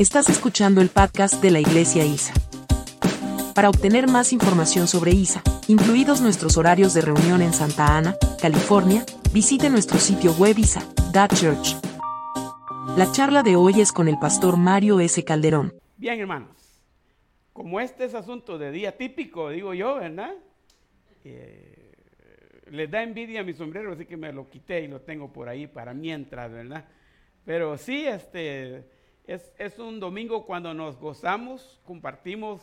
Estás escuchando el podcast de la Iglesia ISA. Para obtener más información sobre ISA, incluidos nuestros horarios de reunión en Santa Ana, California, visite nuestro sitio web isa.church. La charla de hoy es con el pastor Mario S. Calderón. Bien, hermanos, como este es asunto de día típico, digo yo, ¿verdad? Eh, les da envidia a mi sombrero, así que me lo quité y lo tengo por ahí para mientras, ¿verdad? Pero sí, este, es, un domingo cuando nos gozamos, compartimos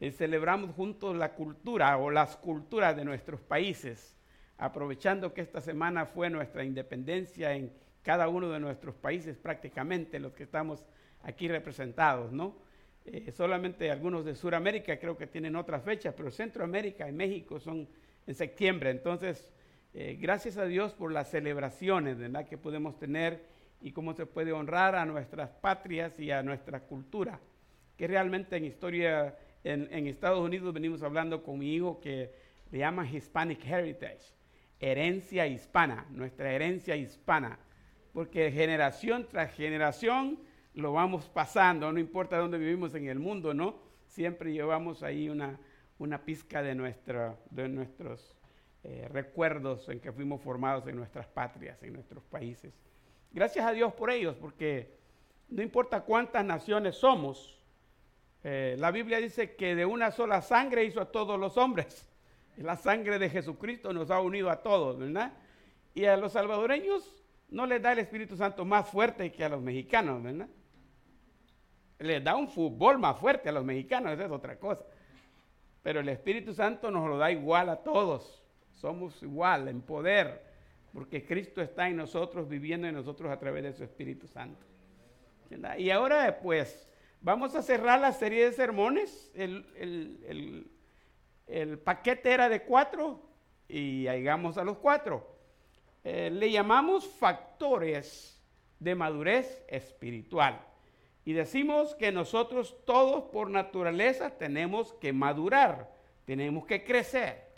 y celebramos juntos la cultura o las culturas de nuestros países, aprovechando que esta semana fue nuestra independencia en cada uno de nuestros países, prácticamente los que estamos aquí representados, ¿no? Eh, solamente algunos de Sudamérica creo que tienen otras fechas, pero Centroamérica y México son en septiembre. Entonces, eh, gracias a Dios por las celebraciones ¿verdad? que podemos tener y cómo se puede honrar a nuestras patrias y a nuestra cultura, que realmente en historia, en, Estados Unidos venimos hablando con mi hijo que le llaman Hispanic Heritage, herencia hispana, nuestra herencia hispana, porque generación tras generación lo vamos pasando, no importa dónde vivimos en el mundo, ¿no? Siempre llevamos ahí una, una pizca de, nuestra, de nuestros eh, recuerdos en que fuimos formados en nuestras patrias, en nuestros países. Gracias a Dios por ellos, porque no importa cuántas naciones somos, eh, la Biblia dice que de una sola sangre hizo a todos los hombres. La sangre de Jesucristo nos ha unido a todos, ¿verdad? Y a los salvadoreños no les da el Espíritu Santo más fuerte que a los mexicanos, ¿verdad? Les da un fútbol más fuerte a los mexicanos, esa es otra cosa. Pero el Espíritu Santo nos lo da igual a todos. Somos igual en poder, porque Cristo está en nosotros, viviendo en nosotros a través de su Espíritu Santo. Y ahora pues vamos a cerrar la serie de sermones. El, paquete era de cuatro y llegamos a los cuatro. Eh, le llamamos factores de madurez espiritual. Y decimos que nosotros todos por naturaleza tenemos que madurar, tenemos que crecer.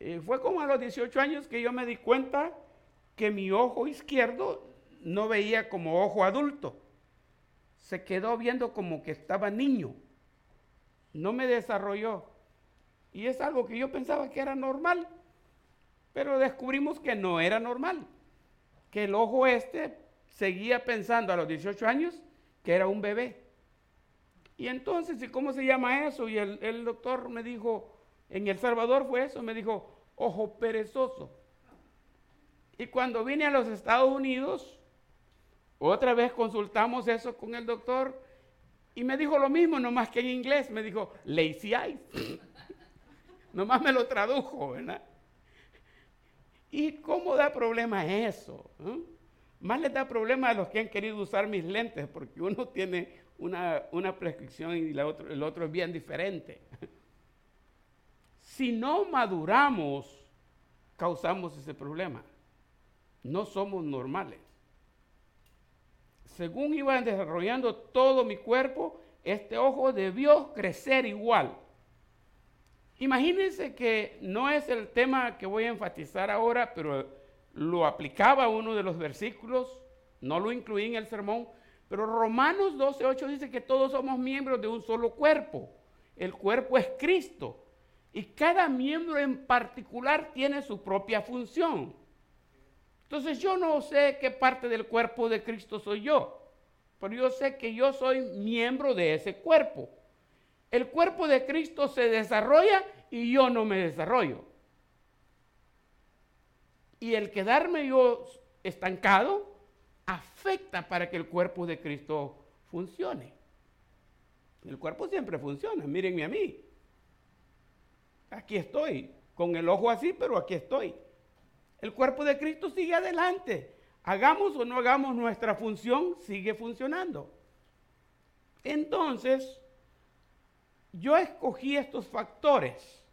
Eh, fue como a los 18 años que yo me di cuenta que mi ojo izquierdo no veía como ojo adulto. Se quedó viendo como que estaba niño. No me desarrolló. Y es algo que yo pensaba que era normal. Pero descubrimos que no era normal. Que el ojo este seguía pensando a los 18 años que era un bebé. Y entonces, ¿y cómo se llama eso? Y el, el doctor me dijo, en El Salvador fue eso, me dijo, ojo perezoso. Y cuando vine a los Estados Unidos, otra vez consultamos eso con el doctor y me dijo lo mismo, nomás que en inglés, me dijo lazy eyes. nomás me lo tradujo, ¿verdad? ¿Y cómo da problema eso? ¿Eh? Más les da problema a los que han querido usar mis lentes, porque uno tiene una, una prescripción y el otro es bien diferente si no maduramos, causamos ese problema. No somos normales. Según iba desarrollando todo mi cuerpo, este ojo debió crecer igual. Imagínense que no es el tema que voy a enfatizar ahora, pero lo aplicaba uno de los versículos, no lo incluí en el sermón, pero Romanos 12.8 dice que todos somos miembros de un solo cuerpo. El cuerpo es Cristo. Y cada miembro en particular tiene su propia función. Entonces yo no sé qué parte del cuerpo de Cristo soy yo, pero yo sé que yo soy miembro de ese cuerpo. El cuerpo de Cristo se desarrolla y yo no me desarrollo. Y el quedarme yo estancado afecta para que el cuerpo de Cristo funcione. El cuerpo siempre funciona, mírenme a mí aquí estoy, con el ojo así, pero aquí estoy. El cuerpo de Cristo sigue adelante. Hagamos o no hagamos nuestra función, sigue funcionando. Entonces, yo escogí estos factores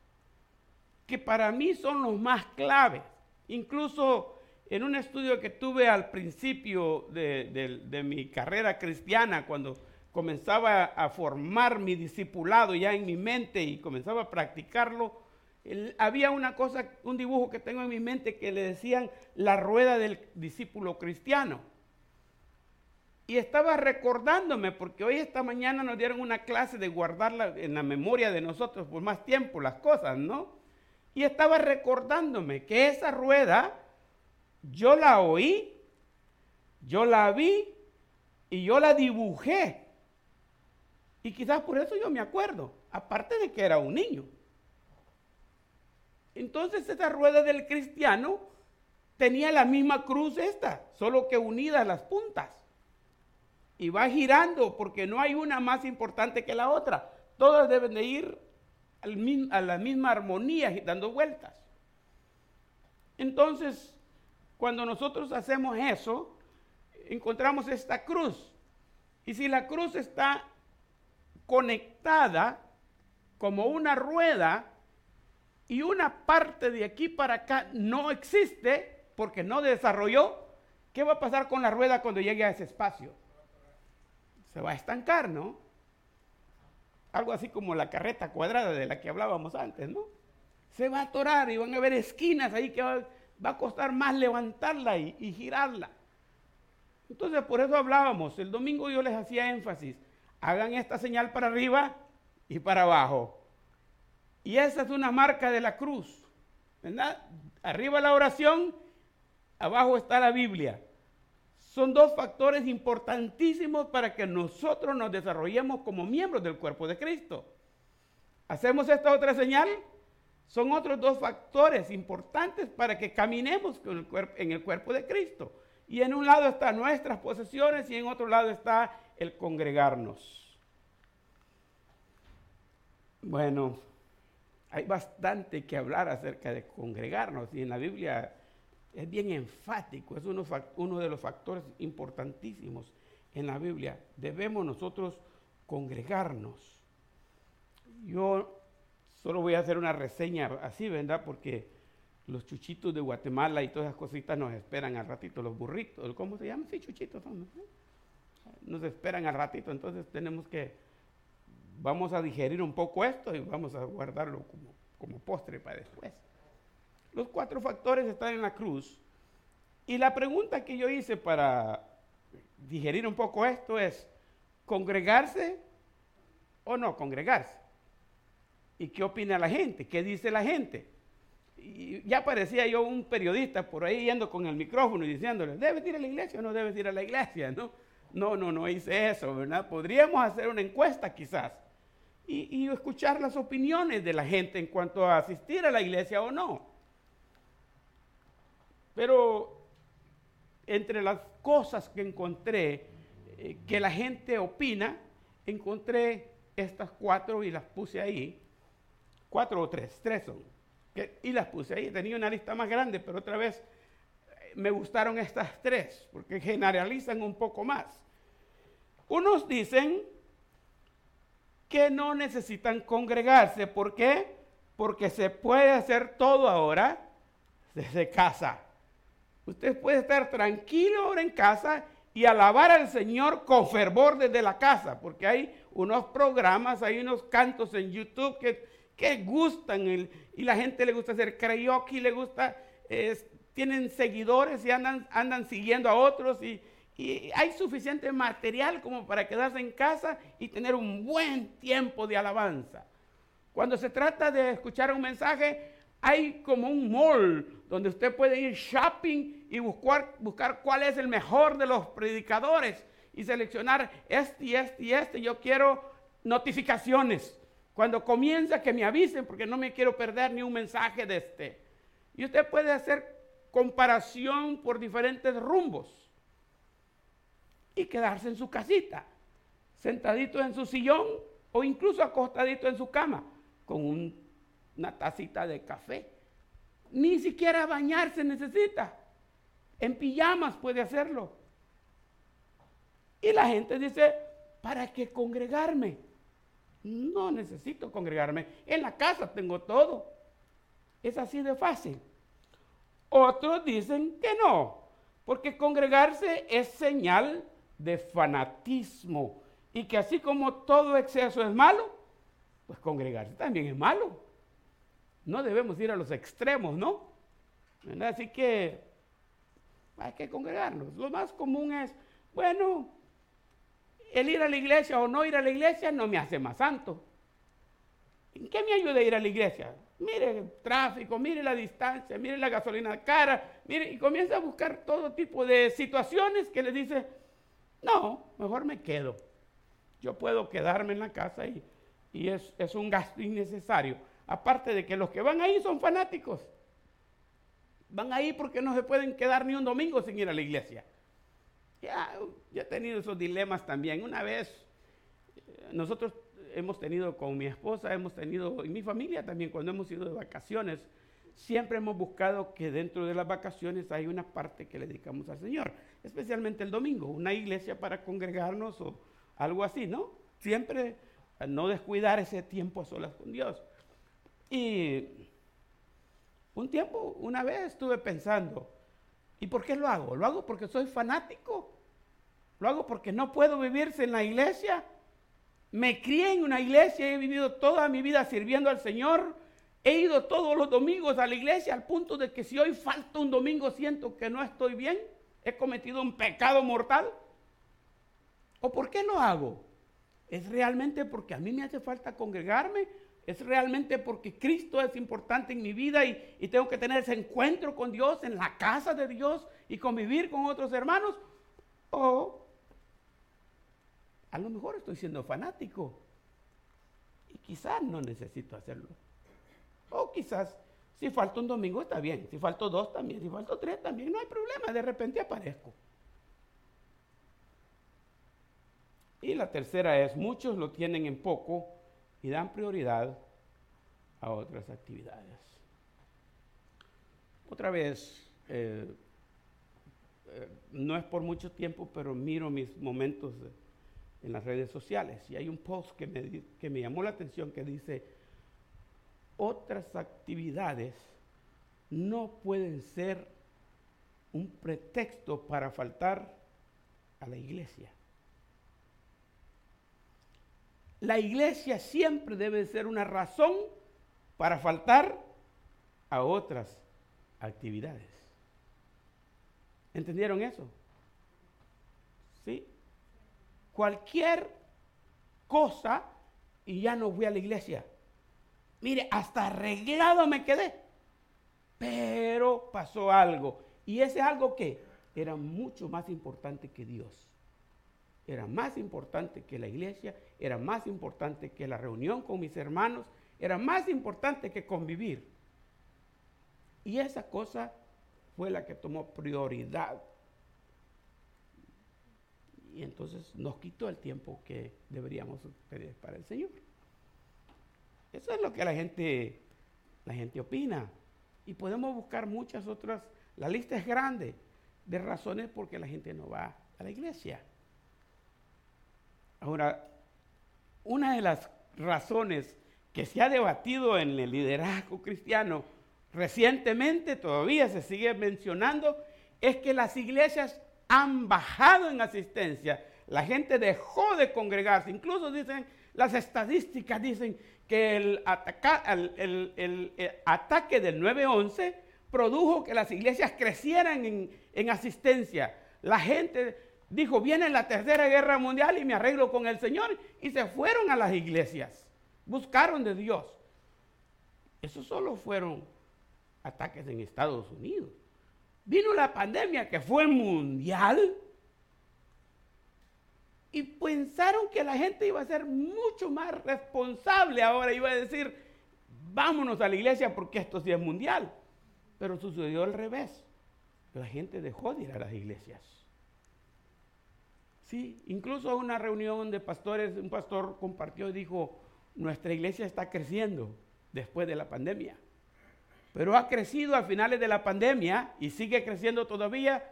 que para mí son los más claves. Incluso en un estudio que tuve al principio de, de mi carrera cristiana, cuando comenzaba a formar mi discipulado ya en mi mente y comenzaba a practicarlo, había una cosa, un dibujo que tengo en mi mente que le decían la rueda del discípulo cristiano. Y estaba recordándome, porque hoy esta mañana nos dieron una clase de guardarla en la memoria de nosotros por más tiempo las cosas, ¿no? Y estaba recordándome que esa rueda yo la oí, yo la vi y yo la dibujé. Y quizás por eso yo me acuerdo, aparte de que era un niño. Entonces esa rueda del cristiano tenía la misma cruz esta, solo que unida las puntas. Y va girando porque no hay una más importante que la otra. Todas deben de ir a la misma armonía dando vueltas. Entonces, cuando nosotros hacemos eso, encontramos esta cruz. Y si la cruz está conectada como una rueda y una parte de aquí para acá no existe porque no desarrolló, ¿qué va a pasar con la rueda cuando llegue a ese espacio? Se va a estancar, ¿no? Algo así como la carreta cuadrada de la que hablábamos antes, ¿no? Se va a atorar y van a haber esquinas ahí que va, a costar más levantarla y, y girarla. Entonces, por eso hablábamos. El domingo yo les hacía énfasis. Hagan esta señal para arriba y para abajo. Y esa es una marca de la cruz. ¿Verdad? Arriba la oración, abajo está la Biblia. Son dos factores importantísimos para que nosotros nos desarrollemos como miembros del cuerpo de Cristo. Hacemos esta otra señal. Son otros dos factores importantes para que caminemos en el cuerpo de Cristo. Y en un lado están nuestras posesiones y en otro lado está el congregarnos. Bueno, hay bastante que hablar acerca de congregarnos y en la Biblia es bien enfático, es uno, de los factores importantísimos en la Biblia. Debemos nosotros congregarnos. Yo solo voy a hacer una reseña así, ¿verdad? Porque los chuchitos de Guatemala y todas esas cositas nos esperan al ratito, los burritos, ¿cómo se llaman? Sí, chuchitos son. Nos esperan al ratito, entonces tenemos que, vamos a digerir un poco esto y vamos a guardarlo como, postre para después. Los cuatro factores están en la cruz. Y la pregunta que yo hice para digerir un poco esto es, ¿congregarse o no congregarse? ¿Y qué opina la gente? ¿Qué dice la gente? Ya parecía yo un periodista por ahí yendo con el micrófono y diciéndole, ¿debes ir a la iglesia o no debes ir a la iglesia? No, no, no, no hice eso, ¿verdad? Podríamos hacer una encuesta quizás y, y escuchar las opiniones de la gente en cuanto a asistir a la iglesia o no. Pero entre las cosas que encontré eh, que la gente opina, encontré estas cuatro y las puse ahí. Cuatro o tres, tres son. y las puse ahí. Tenía una lista más grande, pero otra vez me gustaron estas tres, porque generalizan un poco más. Unos dicen que no necesitan congregarse. ¿Por qué? Porque se puede hacer todo ahora desde casa. Usted puede estar tranquilo ahora en casa y alabar al Señor con fervor desde la casa, porque hay unos programas, hay unos cantos en YouTube que, que gustan y la gente le gusta hacer karaoke, le gusta, tienen seguidores y andan, siguiendo a otros y, y hay suficiente material como para quedarse en casa y tener un buen tiempo de alabanza. Cuando se trata de escuchar un mensaje, hay como un mall donde usted puede ir shopping y buscar, buscar cuál es el mejor de los predicadores y seleccionar este y este y este. Yo quiero notificaciones. Cuando comienza que me avisen porque no me quiero perder ni un mensaje de este. Y usted puede hacer comparación por diferentes rumbos y quedarse en su casita, sentadito en su sillón o incluso acostadito en su cama con un una tacita de café. Ni siquiera bañarse necesita. En pijamas puede hacerlo. Y la gente dice, ¿para qué congregarme? No necesito congregarme. En la casa tengo todo. Es así de fácil. Otros dicen que no, porque congregarse es señal de fanatismo y que así como todo exceso es malo, pues congregarse también es malo no debemos ir a los extremos, ¿no? Así que hay que congregarnos. Lo más común es, bueno, el ir a la iglesia o no ir a la iglesia no me hace más santo. ¿En qué me ayuda a ir a la iglesia? Mire el tráfico, mire la distancia, mire la gasolina cara, mire, y comienza a buscar todo tipo de situaciones que le dice, no, mejor me quedo. Yo puedo quedarme en la casa y, y es, es un gasto innecesario. Aparte de que los que van ahí son fanáticos. Van ahí porque no se pueden quedar ni un domingo sin ir a la iglesia. Ya, ya he tenido esos dilemas también. Una vez, eh, nosotros hemos tenido con mi esposa, hemos tenido, y mi familia también, cuando hemos ido de vacaciones, siempre hemos buscado que dentro de las vacaciones hay una parte que le dedicamos al Señor, especialmente el domingo, una iglesia para congregarnos o algo así, ¿no? Siempre no descuidar ese tiempo a solas con Dios. Y un tiempo, una vez estuve pensando, ¿y por qué lo hago? ¿Lo hago porque soy fanático? ¿Lo hago porque no puedo vivirse en la iglesia? Me crié en una iglesia, he vivido toda mi vida sirviendo al Señor. He ido todos los domingos a la iglesia al punto de que si hoy falta un domingo siento que no estoy bien. He cometido un pecado mortal. ¿O por qué lo hago? ¿Es realmente porque a mí me hace falta congregarme? ¿Es realmente porque Cristo es importante en mi vida y, y, tengo que tener ese encuentro con Dios en la casa de Dios y convivir con otros hermanos? ¿O a lo mejor estoy siendo fanático y quizás no necesito hacerlo. O quizás si falta un domingo está bien, si falto dos también, si falto tres también, no hay problema, de repente aparezco. Y la tercera es, muchos lo tienen en poco y dan prioridad a otras actividades. Otra vez, eh, eh, no es por mucho tiempo, pero miro mis momentos en las redes sociales. Y hay un post que me, que me llamó la atención que dice, otras actividades no pueden ser un pretexto para faltar a la iglesia. La iglesia siempre debe ser una razón para faltar a otras actividades. ¿Entendieron eso? Cualquier cosa y ya no fui a la iglesia. Mire, hasta arreglado me quedé. Pero pasó algo. Y ese algo que era mucho más importante que Dios. Era más importante que la iglesia, era más importante que la reunión con mis hermanos, era más importante que convivir. Y esa cosa fue la que tomó prioridad y entonces nos quitó el tiempo que deberíamos tener para el Señor. Eso es lo que la gente, la gente opina. Y podemos buscar muchas otras, la lista es grande de razones por qué la gente no va a la iglesia. Ahora, una de las razones que se ha debatido en el liderazgo cristiano recientemente, todavía se sigue mencionando, es que las iglesias han bajado en asistencia. La gente dejó de congregarse. Incluso dicen, las estadísticas dicen que el, ataque del 9-11 produjo que las iglesias crecieran en, en asistencia. La gente dijo, viene la tercera guerra mundial y me arreglo con el Señor. Y se fueron a las iglesias. Buscaron de Dios. Esos solo fueron ataques en Estados Unidos. Vino la pandemia que fue mundial y pensaron que la gente iba a ser mucho más responsable ahora, iba a decir, vámonos a la iglesia porque esto sí es mundial. Pero sucedió al revés. La gente dejó de ir a las iglesias. Sí, incluso una reunión de pastores, un pastor compartió y dijo, nuestra iglesia está creciendo después de la pandemia pero ha crecido a finales de la pandemia y sigue creciendo todavía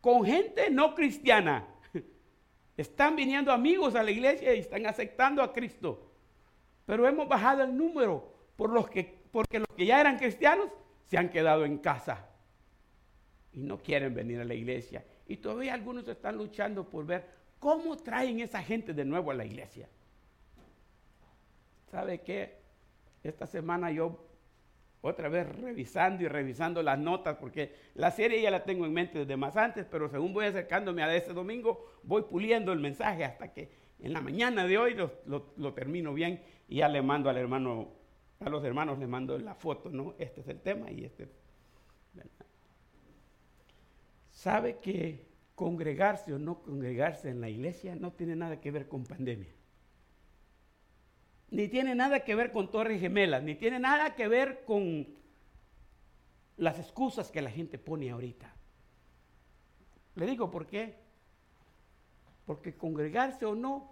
con gente no cristiana. Están viniendo amigos a la iglesia y están aceptando a Cristo. Pero hemos bajado el número por los que, porque los que ya eran cristianos se han quedado en casa y no quieren venir a la iglesia. Y todavía algunos están luchando por ver cómo traen esa gente de nuevo a la iglesia. ¿Sabe qué? Esta semana yo otra vez revisando y revisando las notas, porque la serie ya la tengo en mente desde más antes, pero según voy acercándome a ese domingo, voy puliendo el mensaje hasta que en la mañana de hoy lo, termino bien y ya le mando al hermano, a los hermanos le mando la foto, ¿no? Este es el tema y este. ¿Sabe que congregarse o no congregarse en la iglesia no tiene nada que ver con pandemia? Ni tiene nada que ver con torres gemelas, ni tiene nada que ver con las excusas que la gente pone ahorita. Le digo por qué. Porque congregarse o no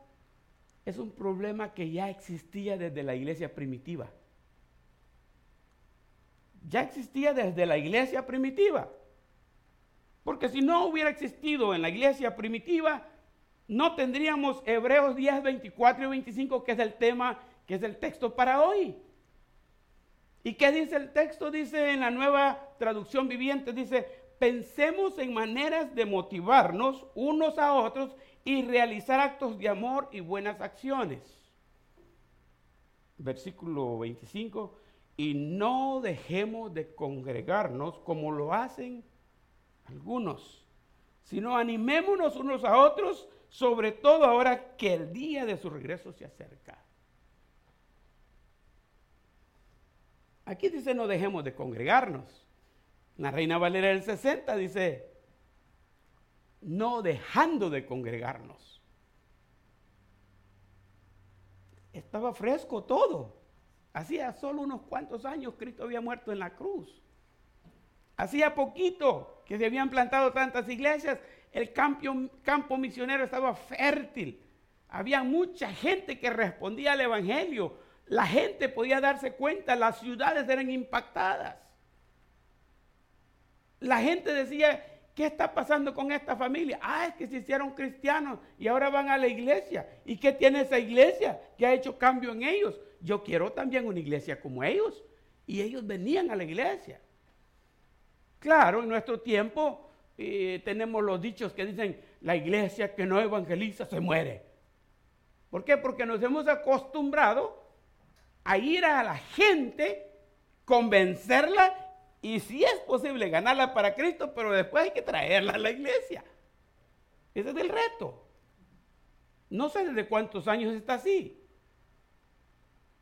es un problema que ya existía desde la iglesia primitiva. Ya existía desde la iglesia primitiva. Porque si no hubiera existido en la iglesia primitiva, no tendríamos Hebreos 10, 24 y 25, que es el tema, es el texto para hoy. ¿Y qué dice el texto? Dice en la nueva traducción viviente, dice, pensemos en maneras de motivarnos unos a otros y realizar actos de amor y buenas acciones. Versículo 25, y no dejemos de congregarnos como lo hacen algunos, sino animémonos unos a otros, sobre todo ahora que el día de su regreso se acerca. Aquí dice no dejemos de congregarnos. La Reina Valera del 60 dice no dejando de congregarnos. Estaba fresco todo. Hacía solo unos cuantos años Cristo había muerto en la cruz. Hacía poquito que se habían plantado tantas iglesias, el campo, campo misionero estaba fértil. Había mucha gente que respondía al Evangelio. La gente podía darse cuenta, las ciudades eran impactadas. La gente decía, ¿Qué está pasando con esta familia? Ah, es que se hicieron cristianos y ahora van a la iglesia. ¿Y qué tiene esa iglesia que ha hecho cambio en ellos? Yo quiero también una iglesia como ellos. Y ellos venían a la iglesia. Claro, en nuestro tiempo eh, tenemos los dichos que dicen, la iglesia que no evangeliza se muere. ¿Por qué? Porque nos hemos acostumbrado a ir a la gente, convencerla y si es posible ganarla para Cristo, pero después hay que traerla a la iglesia. Ese es el reto. No sé desde cuántos años está así.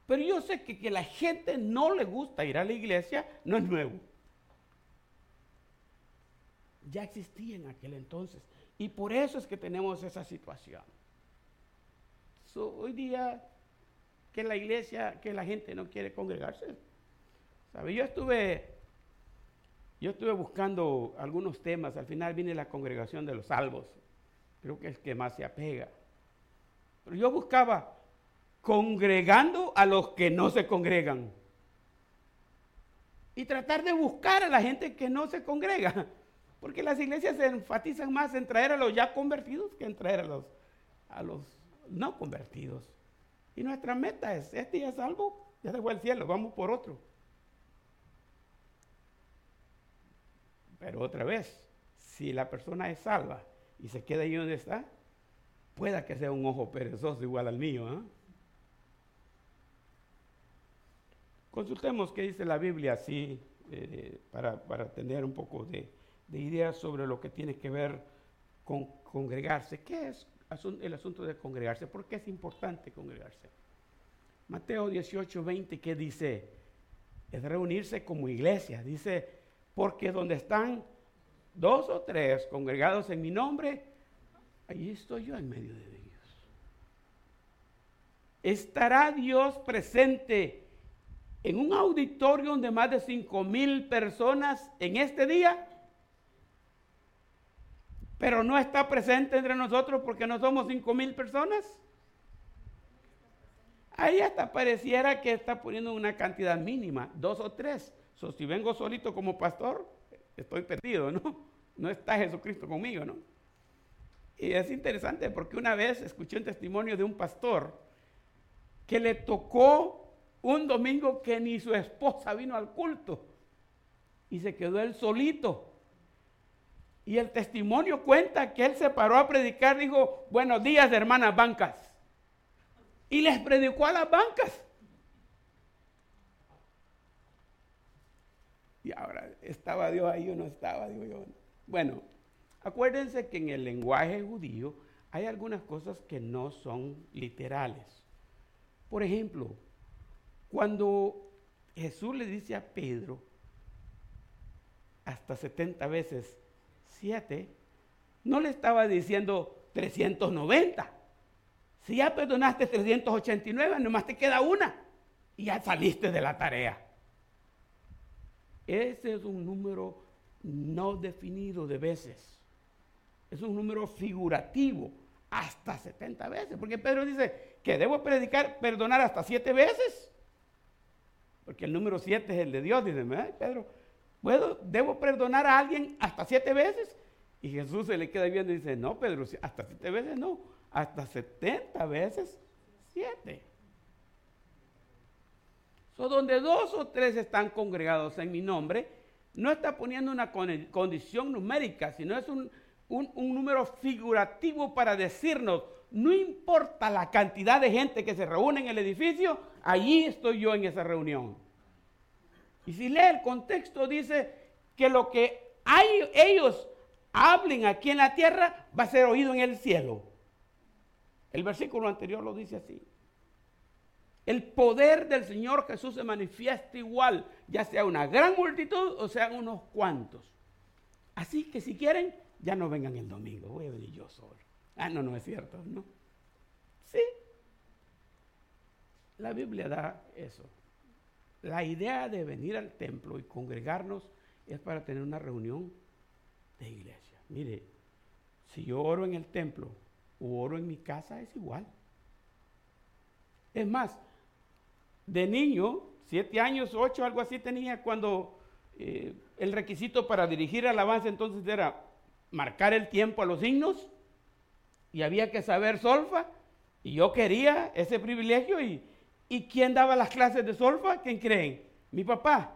Pero yo sé que que la gente no le gusta ir a la iglesia no es nuevo. Ya existía en aquel entonces. Y por eso es que tenemos esa situación. hoy día que la iglesia, que la gente no quiere congregarse. ¿Sabe? Yo estuve yo estuve buscando algunos temas, al final viene la congregación de los salvos, creo que es que más se apega. Pero yo buscaba congregando a los que no se congregan. Y tratar de buscar a la gente que no se congrega. Porque las iglesias se enfatizan más en traer a los ya convertidos que en traer a los, a los no convertidos. Y nuestra meta es, este ya es salvo, ya se fue al cielo, vamos por otro. Pero otra vez, si la persona es salva y se queda ahí donde está, pueda que sea un ojo perezoso igual al mío. ¿ah? Consultemos qué dice la Biblia así eh, para, tener un poco de, ideas sobre lo que tiene que ver con congregarse. ¿Qué es el asunto de congregarse? ¿Por qué es importante congregarse? Mateo 18, 20, ¿qué dice? Es reunirse como iglesia. Dice, porque donde están dos o tres congregados en mi nombre, ahí estoy yo en medio de ellos. ¿Estará Dios presente en un auditorio de más de cinco mil personas en este día? Pero no está presente entre nosotros porque no somos cinco mil personas. Ahí hasta pareciera que está poniendo una cantidad mínima, dos o tres si vengo solito como pastor, estoy perdido, ¿no? No está Jesucristo conmigo, ¿no? Y es interesante porque una vez escuché un testimonio de un pastor que le tocó un domingo que ni su esposa vino al culto y se quedó él solito. Y el testimonio cuenta que él se paró a predicar, dijo, buenos días hermanas bancas. Y les predicó a las bancas. Y ahora, ¿estaba Dios ahí o no estaba? Digo yo. Bueno, acuérdense que en el lenguaje judío hay algunas cosas que no son literales. Por ejemplo, cuando Jesús le dice a Pedro, hasta 70 veces 7, no le estaba diciendo 390. Si ya perdonaste 389, nomás te queda una y ya saliste de la tarea. Ese es un número no definido de veces. Es un número figurativo, hasta 70 veces. Porque Pedro dice que debo predicar, perdonar hasta 7 veces. Porque el número 7 es el de Dios. Dice, Pedro, ¿puedo, ¿debo perdonar a alguien hasta 7 veces? Y Jesús se le queda viendo y dice, no, Pedro, hasta 7 veces no, hasta 70 veces 7 donde dos o tres están congregados en mi nombre, no está poniendo una condición numérica, sino es un, un número figurativo para decirnos, no importa la cantidad de gente que se reúne en el edificio, allí estoy yo en esa reunión. Y si lee el contexto, dice que lo que ellos hablen aquí en la tierra va a ser oído en el cielo. El versículo anterior lo dice así. El poder del Señor Jesús se manifiesta igual, ya sea una gran multitud o sean unos cuantos. Así que si quieren, ya no vengan el domingo, voy a venir yo solo. Ah, no, no es cierto, ¿no? Sí. La Biblia da eso. La idea de venir al templo y congregarnos es para tener una reunión de iglesia. Mire, si yo oro en el templo o oro en mi casa es igual. Es más, de niño, siete años, ocho, algo así tenía, cuando eh, el requisito para dirigir alabanza entonces era marcar el tiempo a los signos y había que saber solfa y yo quería ese privilegio y, ¿y quién daba las clases de solfa? ¿Quién creen? Mi papá.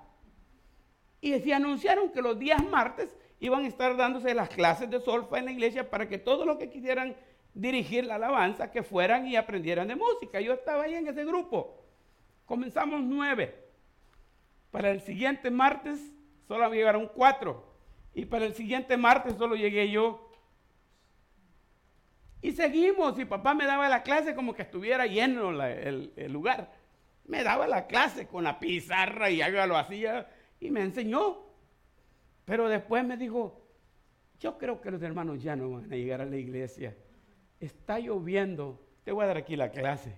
Y se anunciaron que los días martes iban a estar dándose las clases de solfa en la iglesia para que todos los que quisieran dirigir la alabanza que fueran y aprendieran de música. Yo estaba ahí en ese grupo. Comenzamos nueve. Para el siguiente martes solo llegaron cuatro. Y para el siguiente martes solo llegué yo. Y seguimos. Y papá me daba la clase como que estuviera lleno el, lugar. Me daba la clase con la pizarra y algo lo hacía. Y me enseñó. Pero después me dijo, yo creo que los hermanos ya no van a llegar a la iglesia. Está lloviendo. Te voy a dar aquí la clase.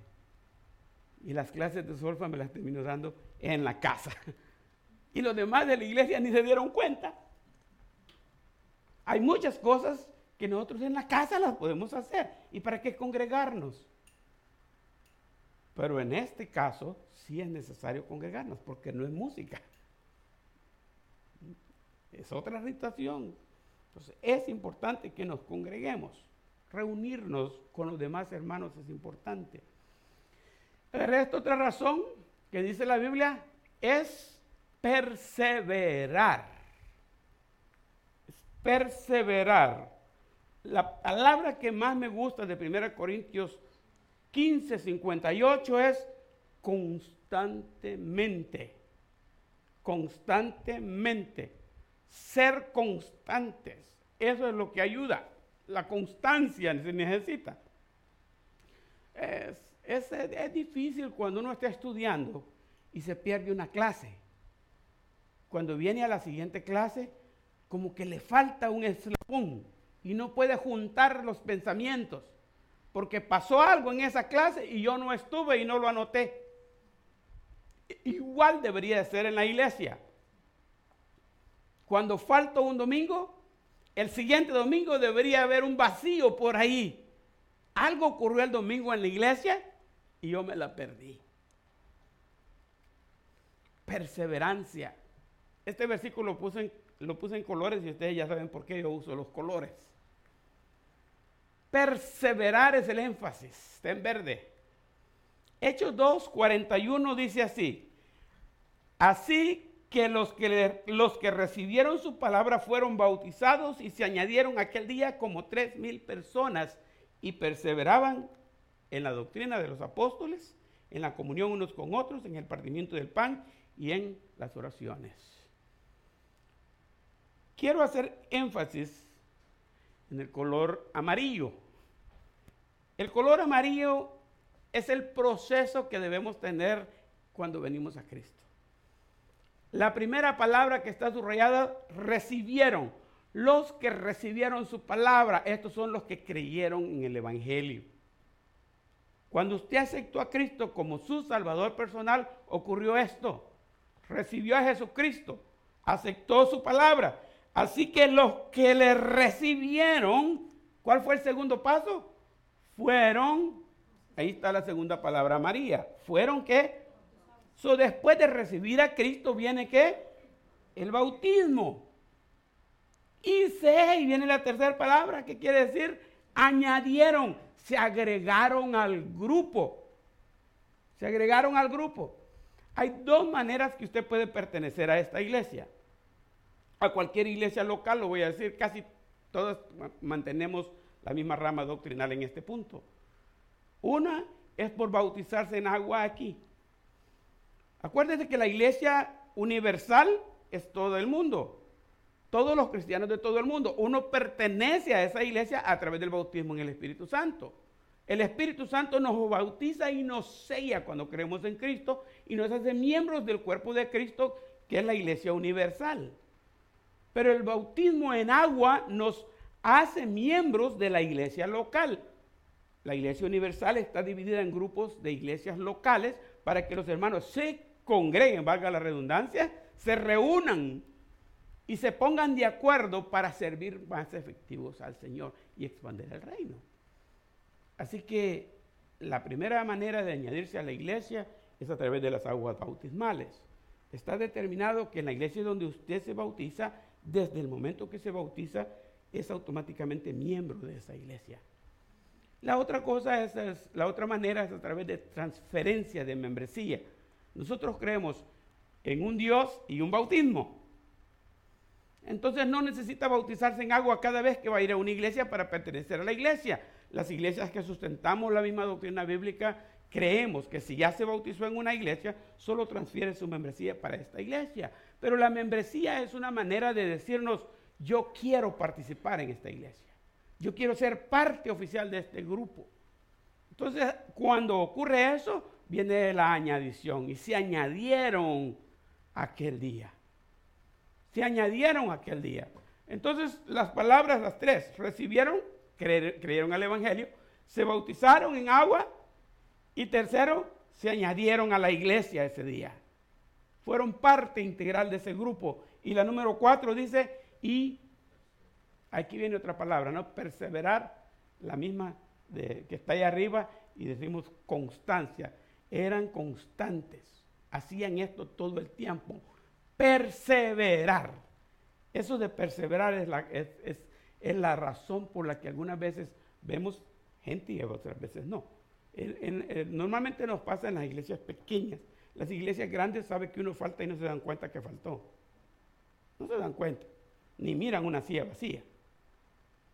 Y las clases de solfa me las termino dando en la casa. Y los demás de la iglesia ni se dieron cuenta. Hay muchas cosas que nosotros en la casa las podemos hacer. ¿Y para qué congregarnos? Pero en este caso sí es necesario congregarnos porque no es música. Es otra situación. Entonces es importante que nos congreguemos. Reunirnos con los demás hermanos es importante. El resto, otra razón que dice la Biblia es perseverar. perseverar. La palabra que más me gusta de 1 Corintios 15, 58 es constantemente. Constantemente. Ser constantes. Eso es lo que ayuda. La constancia se necesita. Es es, difícil cuando uno está estudiando y se pierde una clase. Cuando viene a la siguiente clase, como que le falta un eslabón y no puede juntar los pensamientos, porque pasó algo en esa clase y yo no estuve y no lo anoté. Igual debería de ser en la iglesia. Cuando falta un domingo, el siguiente domingo debería haber un vacío por ahí. Algo ocurrió el domingo en la iglesia y yo me la perdí. Perseverancia. Este versículo lo puse, en, lo puse en colores y ustedes ya saben por qué yo uso los colores. Perseverar es el énfasis, está en verde. Hechos 2, 41 dice así. Así que los, que los que recibieron su palabra fueron bautizados y se añadieron aquel día como tres mil personas y perseveraban en la doctrina de los apóstoles, en la comunión unos con otros, en el partimiento del pan y en las oraciones. Quiero hacer énfasis en el color amarillo. El color amarillo es el proceso que debemos tener cuando venimos a Cristo. La primera palabra que está subrayada, recibieron. Los que recibieron su palabra, estos son los que creyeron en el Evangelio. Cuando usted aceptó a Cristo como su Salvador personal, ocurrió esto. Recibió a Jesucristo, aceptó su palabra. Así que los que le recibieron, ¿cuál fue el segundo paso? Fueron, ahí está la segunda palabra María, fueron qué? So, después de recibir a Cristo viene qué? El bautismo. Y se, y viene la tercera palabra, que quiere decir, añadieron, se agregaron al grupo. Se agregaron al grupo. Hay dos maneras que usted puede pertenecer a esta iglesia. A cualquier iglesia local, lo voy a decir, casi todos mantenemos la misma rama doctrinal en este punto. Una es por bautizarse en agua aquí. Acuérdense que la iglesia universal es todo el mundo. Todos los cristianos de todo el mundo. Uno pertenece a esa iglesia a través del bautismo en el Espíritu Santo. El Espíritu Santo nos bautiza y nos sella cuando creemos en Cristo y nos hace miembros del cuerpo de Cristo, que es la iglesia universal. Pero el bautismo en agua nos hace miembros de la iglesia local. La iglesia universal está dividida en grupos de iglesias locales para que los hermanos se congreguen, valga la redundancia, se reúnan y se pongan de acuerdo para servir más efectivos al Señor y expandir el reino. Así que la primera manera de añadirse a la iglesia es a través de las aguas bautismales. Está determinado que en la iglesia donde usted se bautiza, desde el momento que se bautiza, es automáticamente miembro de esa iglesia. La otra cosa es, la otra manera es a través de transferencia de membresía. Nosotros creemos en un Dios y un bautismo. Entonces no necesita bautizarse en agua cada vez que va a ir a una iglesia para pertenecer a la iglesia. Las iglesias que sustentamos la misma doctrina bíblica creemos que si ya se bautizó en una iglesia, solo transfiere su membresía para esta iglesia. Pero la membresía es una manera de decirnos, yo quiero participar en esta iglesia. Yo quiero ser parte oficial de este grupo. Entonces, cuando ocurre eso, viene la añadición. Y se añadieron aquel día. Se añadieron aquel día. Entonces, las palabras, las tres, recibieron, creyeron al Evangelio, se bautizaron en agua y tercero, se añadieron a la iglesia ese día. Fueron parte integral de ese grupo. Y la número cuatro dice, y aquí viene otra palabra, ¿no? Perseverar, la misma que está ahí arriba, y decimos constancia. Eran constantes, hacían esto todo el tiempo. Perseverar. Eso de perseverar es la, es, la razón por la que algunas veces vemos gente y otras veces no. normalmente nos pasa en las iglesias pequeñas. Las iglesias grandes saben que uno falta y no se dan cuenta que faltó. No se dan cuenta ni miran una silla vacía.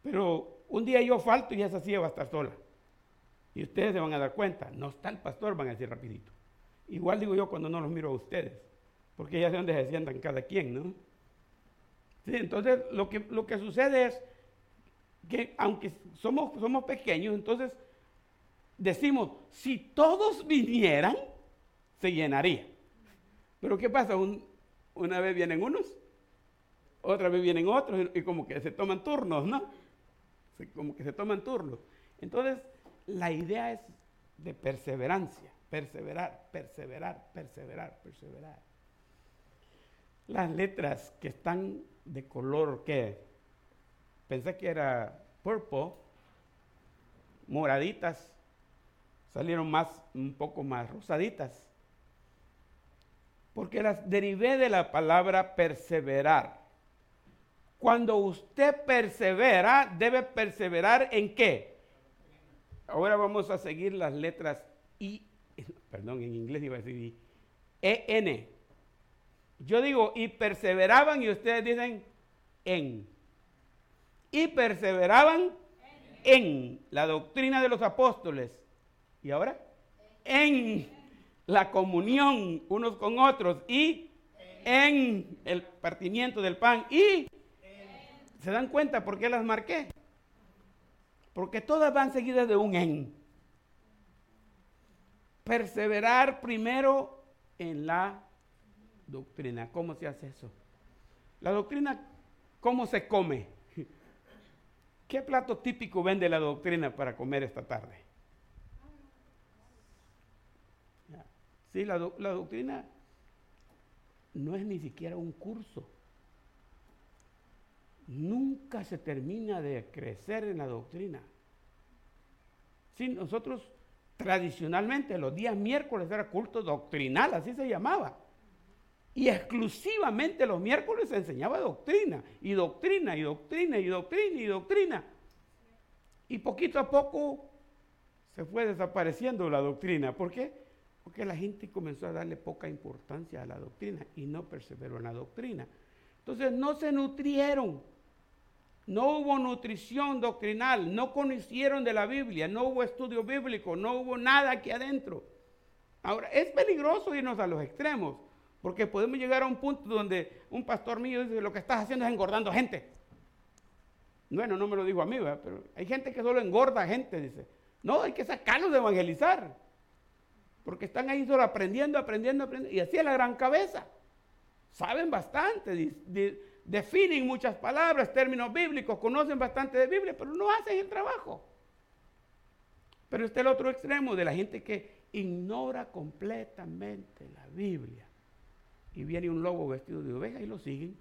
Pero un día yo falto y esa silla va a estar sola. Y ustedes se van a dar cuenta, no está el pastor, van a decir rapidito. Igual digo yo cuando no los miro a ustedes, porque ya sé dónde se sientan cada quien, ¿no? Sí, entonces lo que, lo que sucede es que aunque somos, somos pequeños, entonces decimos, si todos vinieran, se llenaría. Pero ¿qué pasa? una vez vienen unos otra vez vienen otros y, como que se toman turnos, ¿no? como que se toman turnos. Entonces, la idea es de perseverancia, perseverar, perseverar, perseverar, perseverar. Las letras que están de color que pensé que era purple, moraditas, salieron más, un poco más rosaditas. Porque las derivé de la palabra perseverar. Cuando usted persevera, debe perseverar en qué? Ahora vamos a seguir las letras I, perdón, en inglés iba a decir I, EN. Yo digo, y perseveraban y ustedes dicen en. Y perseveraban en la doctrina de los apóstoles. ¿Y ahora? En la comunión unos con otros y en el partimiento del pan y ¿Se dan cuenta por qué las marqué? Porque todas van seguidas de un en. Perseverar primero en la doctrina. ¿Cómo se hace eso? La doctrina, ¿cómo se come? ¿Qué plato típico vende la doctrina para comer esta tarde? Sí, la, la doctrina no es ni siquiera un curso. Nunca se termina de crecer en la doctrina. Sí, nosotros tradicionalmente los días miércoles era culto doctrinal, así se llamaba. Y exclusivamente los miércoles se enseñaba doctrina, y doctrina, y doctrina, y doctrina, y doctrina. Y poquito a poco se fue desapareciendo la doctrina. ¿Por qué? Porque la gente comenzó a darle poca importancia a la doctrina y no perseveró en la doctrina. Entonces no se nutrieron. No hubo nutrición doctrinal, no conocieron de la Biblia, no hubo estudio bíblico, no hubo nada aquí adentro. Ahora, es peligroso irnos a los extremos. Porque podemos llegar a un punto donde un pastor mío dice, lo que estás haciendo es engordando gente. Bueno, no me lo dijo a mí, pero hay gente que solo engorda gente, dice. No, hay que sacarlos de evangelizar. Porque están ahí solo aprendiendo, aprendiendo, aprendiendo. Y así es la gran cabeza. Saben bastante, definen muchas palabras, términos bíblicos, conocen bastante de Biblia, pero no hacen el trabajo. Pero está el otro extremo de la gente que ignora completamente la Biblia y viene un lobo vestido de oveja y lo siguen.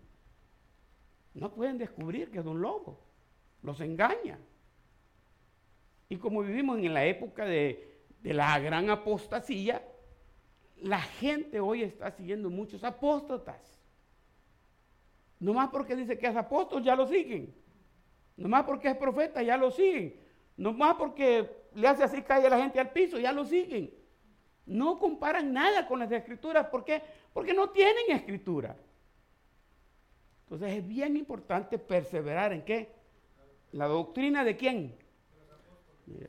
No pueden descubrir que es un lobo. Los engaña. Y como vivimos en la época de, la gran apostasía, la gente hoy está siguiendo muchos apóstatas. Nomás porque dice que es apóstol, ya lo siguen. Nomás porque es profeta, ya lo siguen. Nomás porque le hace así cae la gente al piso, ya lo siguen. No comparan nada con las escrituras. ¿Por qué? Porque no tienen escritura. Entonces es bien importante perseverar en qué? La doctrina de quién?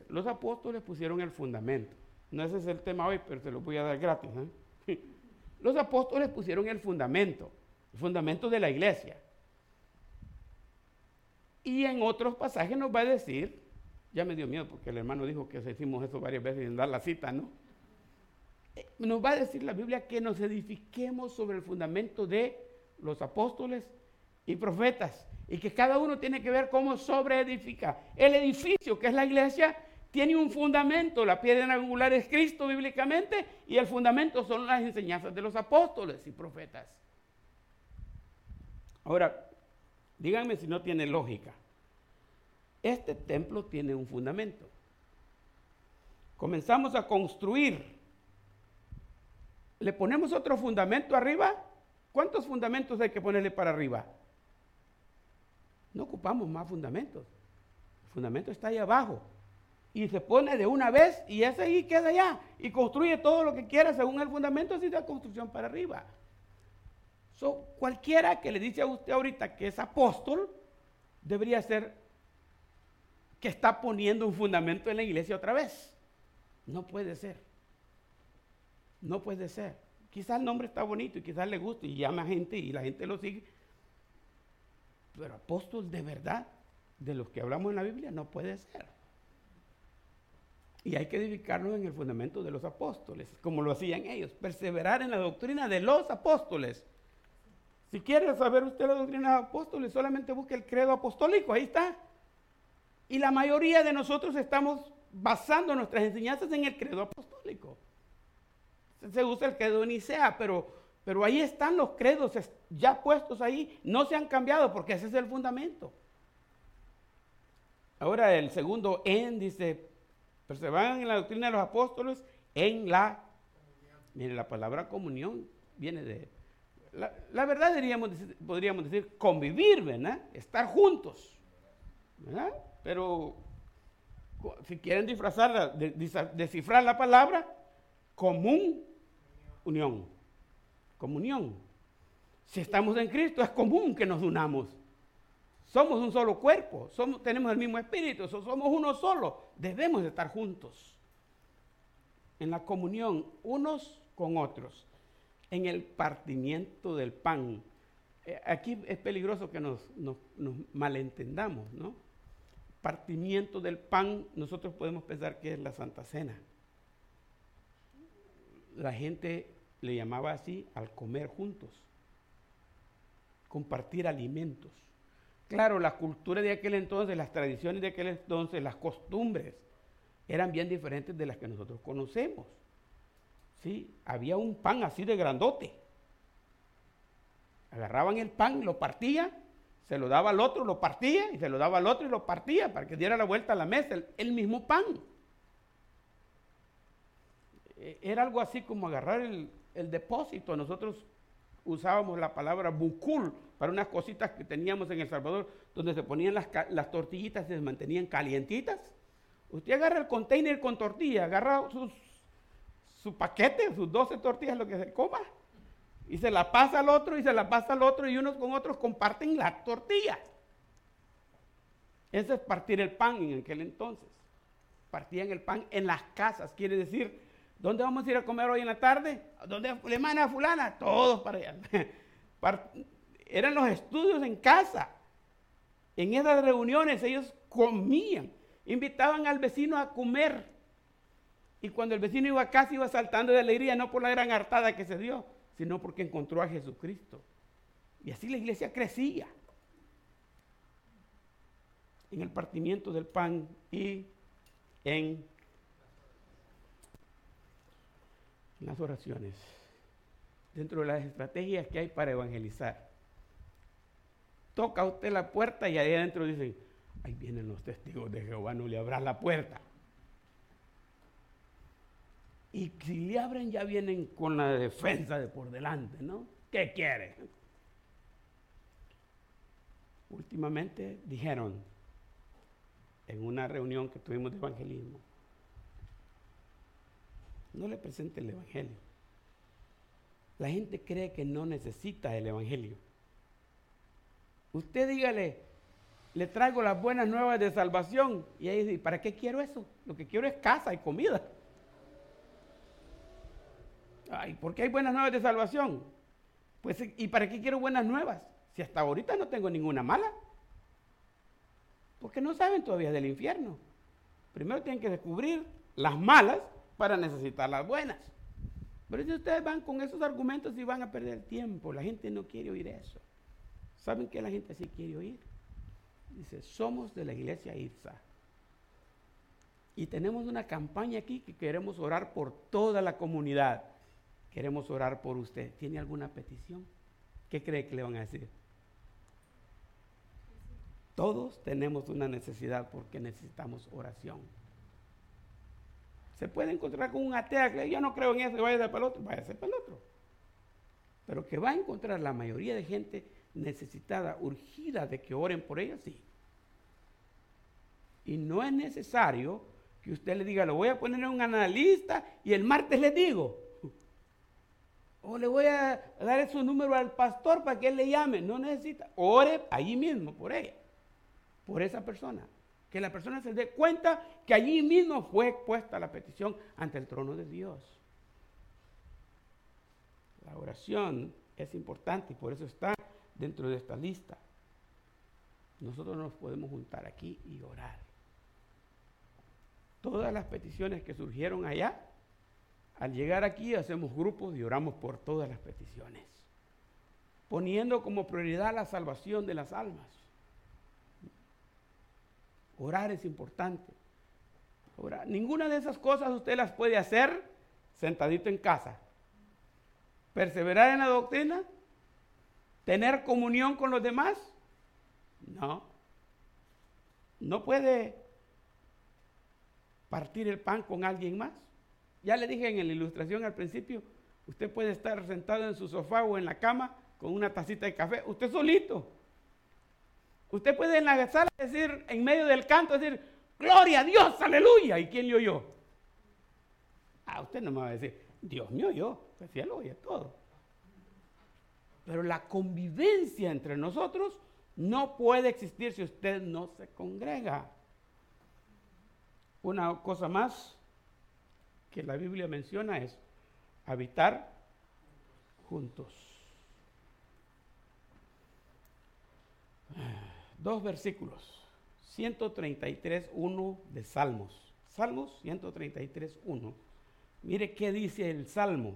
Los apóstoles pusieron el fundamento. No ese es el tema hoy, pero se lo voy a dar gratis. ¿eh? Los apóstoles pusieron el fundamento, el fundamento de la iglesia. Y en otros pasajes nos va a decir, ya me dio miedo porque el hermano dijo que hicimos eso varias veces en dar la cita, ¿no? nos va a decir la Biblia que nos edifiquemos sobre el fundamento de los apóstoles y profetas y que cada uno tiene que ver cómo sobreedifica. El edificio, que es la iglesia, tiene un fundamento. La piedra angular es Cristo bíblicamente y el fundamento son las enseñanzas de los apóstoles y profetas. Ahora, díganme si no tiene lógica. Este templo tiene un fundamento. Comenzamos a construir le ponemos otro fundamento arriba. ¿Cuántos fundamentos hay que ponerle para arriba? No ocupamos más fundamentos. El fundamento está ahí abajo. Y se pone de una vez y ese ahí queda allá. Y construye todo lo que quiera según el fundamento, así da construcción para arriba. So, cualquiera que le dice a usted ahorita que es apóstol, debería ser que está poniendo un fundamento en la iglesia otra vez. No puede ser. No puede ser. Quizás el nombre está bonito y quizás le gusta y llama a gente y la gente lo sigue. Pero apóstol de verdad, de los que hablamos en la Biblia, no puede ser. Y hay que edificarnos en el fundamento de los apóstoles, como lo hacían ellos, perseverar en la doctrina de los apóstoles. Si quiere saber usted la doctrina de los apóstoles, solamente busque el credo apostólico, ahí está. Y la mayoría de nosotros estamos basando nuestras enseñanzas en el credo apostólico se usa el credo Nicea, pero, pero ahí están los credos ya puestos ahí, no se han cambiado porque ese es el fundamento. Ahora el segundo en dice, perseveran en la doctrina de los apóstoles en la, mire la palabra comunión viene de, la, verdad podríamos decir convivir, ¿verdad? Estar juntos, ¿verdad? Pero si quieren disfrazarla, descifrar la palabra, común unión. Comunión. Si estamos en Cristo, es común que nos unamos. Somos un solo cuerpo, somos, tenemos el mismo espíritu, somos uno solo. Debemos estar juntos. En la comunión, unos con otros. En el partimiento del pan. Eh, aquí es peligroso que nos, nos malentendamos, ¿no? partimiento del pan, nosotros podemos pensar que es la Santa Cena. La gente le llamaba así al comer juntos, compartir alimentos. Claro, la cultura de aquel entonces, las tradiciones de aquel entonces, las costumbres, eran bien diferentes de las que nosotros conocemos. ¿Sí? Había un pan así de grandote. Agarraban el pan, lo partían se lo daba al otro, lo partía, y se lo daba al otro y lo partía para que diera la vuelta a la mesa, el, mismo pan. E, era algo así como agarrar el, depósito. Nosotros usábamos la palabra bucul para unas cositas que teníamos en El Salvador, donde se ponían las, las tortillitas y se mantenían calientitas. Usted agarra el container con tortilla, agarra su paquete, sus 12 tortillas, lo que se coma, y se la pasa al otro y se la pasa al otro y unos con otros comparten la tortilla. Eso es partir el pan en aquel entonces. Partían el pan en las casas, quiere decir, ¿dónde vamos a ir a comer hoy en la tarde? ¿Dónde le manda a fulana? Todos para allá. Eran los estudios en casa. En esas reuniones ellos comían, invitaban al vecino a comer. Y cuando el vecino iba a casa iba saltando de alegría, no por la gran hartada que se dio, sino porque encontró a Jesucristo. Y así la iglesia crecía en el partimiento del pan y en las oraciones, dentro de las estrategias que hay para evangelizar. Toca usted la puerta y ahí adentro dicen, ahí vienen los testigos de Jehová, no le abran la puerta. Y si le abren ya vienen con la defensa de por delante, ¿no? ¿Qué quiere? Últimamente dijeron en una reunión que tuvimos de evangelismo, no le presente el evangelio. La gente cree que no necesita el evangelio. Usted dígale, le traigo las buenas nuevas de salvación. Y ahí dice, ¿para qué quiero eso? Lo que quiero es casa y comida. ¿Por qué hay buenas nuevas de salvación? Pues, ¿y para qué quiero buenas nuevas? Si hasta ahorita no tengo ninguna mala. Porque no saben todavía del infierno. Primero tienen que descubrir las malas para necesitar las buenas. Pero si ustedes van con esos argumentos y van a perder tiempo, la gente no quiere oír eso. ¿Saben qué la gente sí quiere oír? Dice, somos de la iglesia IPSA. Y tenemos una campaña aquí que queremos orar por toda la comunidad. Queremos orar por usted. ¿Tiene alguna petición? ¿Qué cree que le van a decir? Todos tenemos una necesidad porque necesitamos oración. Se puede encontrar con un atea que yo no creo en eso, vaya para el otro, vaya para el otro. Pero que va a encontrar la mayoría de gente necesitada, urgida de que oren por ella, sí. Y no es necesario que usted le diga, lo voy a poner en un analista y el martes le digo. O le voy a dar su número al pastor para que él le llame. No necesita. Ore allí mismo por ella. Por esa persona. Que la persona se dé cuenta que allí mismo fue puesta la petición ante el trono de Dios. La oración es importante y por eso está dentro de esta lista. Nosotros nos podemos juntar aquí y orar. Todas las peticiones que surgieron allá al llegar aquí hacemos grupos y oramos por todas las peticiones, poniendo como prioridad la salvación de las almas. Orar es importante. Ninguna de esas cosas usted las puede hacer sentadito en casa. Perseverar en la doctrina, tener comunión con los demás, no. No puede partir el pan con alguien más. Ya le dije en la ilustración al principio, usted puede estar sentado en su sofá o en la cama con una tacita de café, usted solito. Usted puede en la sala decir, en medio del canto, decir, gloria a Dios, aleluya. ¿Y quién le oyó? Ah, usted no me va a decir, Dios me oyó, pues sí, lo oye todo. Pero la convivencia entre nosotros no puede existir si usted no se congrega. Una cosa más, que la Biblia menciona es habitar juntos. Dos versículos. 133.1 de Salmos. Salmos 133.1. Mire qué dice el Salmo.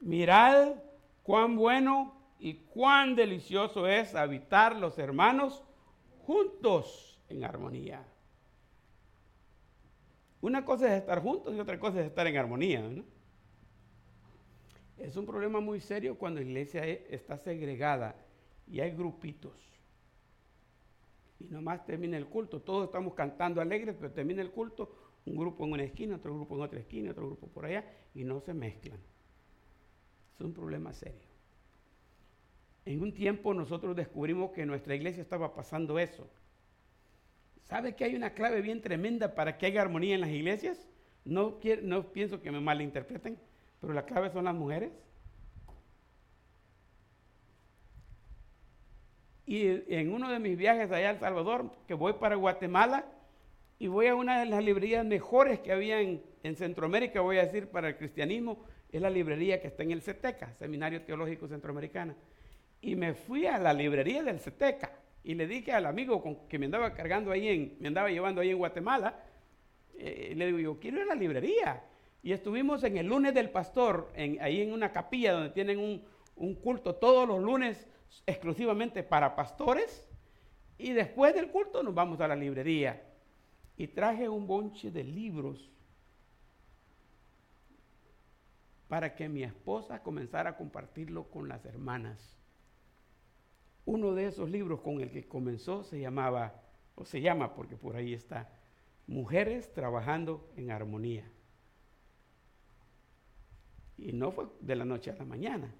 Mirad cuán bueno y cuán delicioso es habitar los hermanos juntos en armonía. Una cosa es estar juntos y otra cosa es estar en armonía. Es un problema muy serio cuando la iglesia e, está segregada y hay grupitos. Y nomás termina el culto, todos estamos cantando alegres, pero termina el culto, un grupo en una esquina, otro grupo en otra esquina, otro grupo por allá, y no se mezclan. Es un problema serio. En un tiempo nosotros descubrimos que nuestra iglesia estaba pasando eso. ¿Sabe que hay una clave bien tremenda para que haya armonía en las iglesias? No, pienso que me malinterpreten, pero la clave son las mujeres. Y en uno de mis viajes allá a El Salvador, que voy para Guatemala, y voy a una de las librerías mejores que había en, Centroamérica, voy a decir, para el cristianismo, es la librería que está en el CETECA, Seminario Teológico Centroamericano. Y me fui a la librería del CETECA y le dije al amigo con, que me andaba cargando ahí, en, me andaba llevando ahí en Guatemala, eh, le digo, yo quiero ir a la librería. Y estuvimos en el lunes del pastor, ahí en una capilla donde tienen un, un culto todos los lunes exclusivamente para pastores y después del culto nos vamos a la librería. Y traje un bonche de libros para que mi esposa comenzara a compartirlo con las hermanas. Uno de esos libros con el que comenzó se llamaba, o se llama porque por ahí está, Mujeres trabajando en armonía. Y no fue de la noche a la mañana.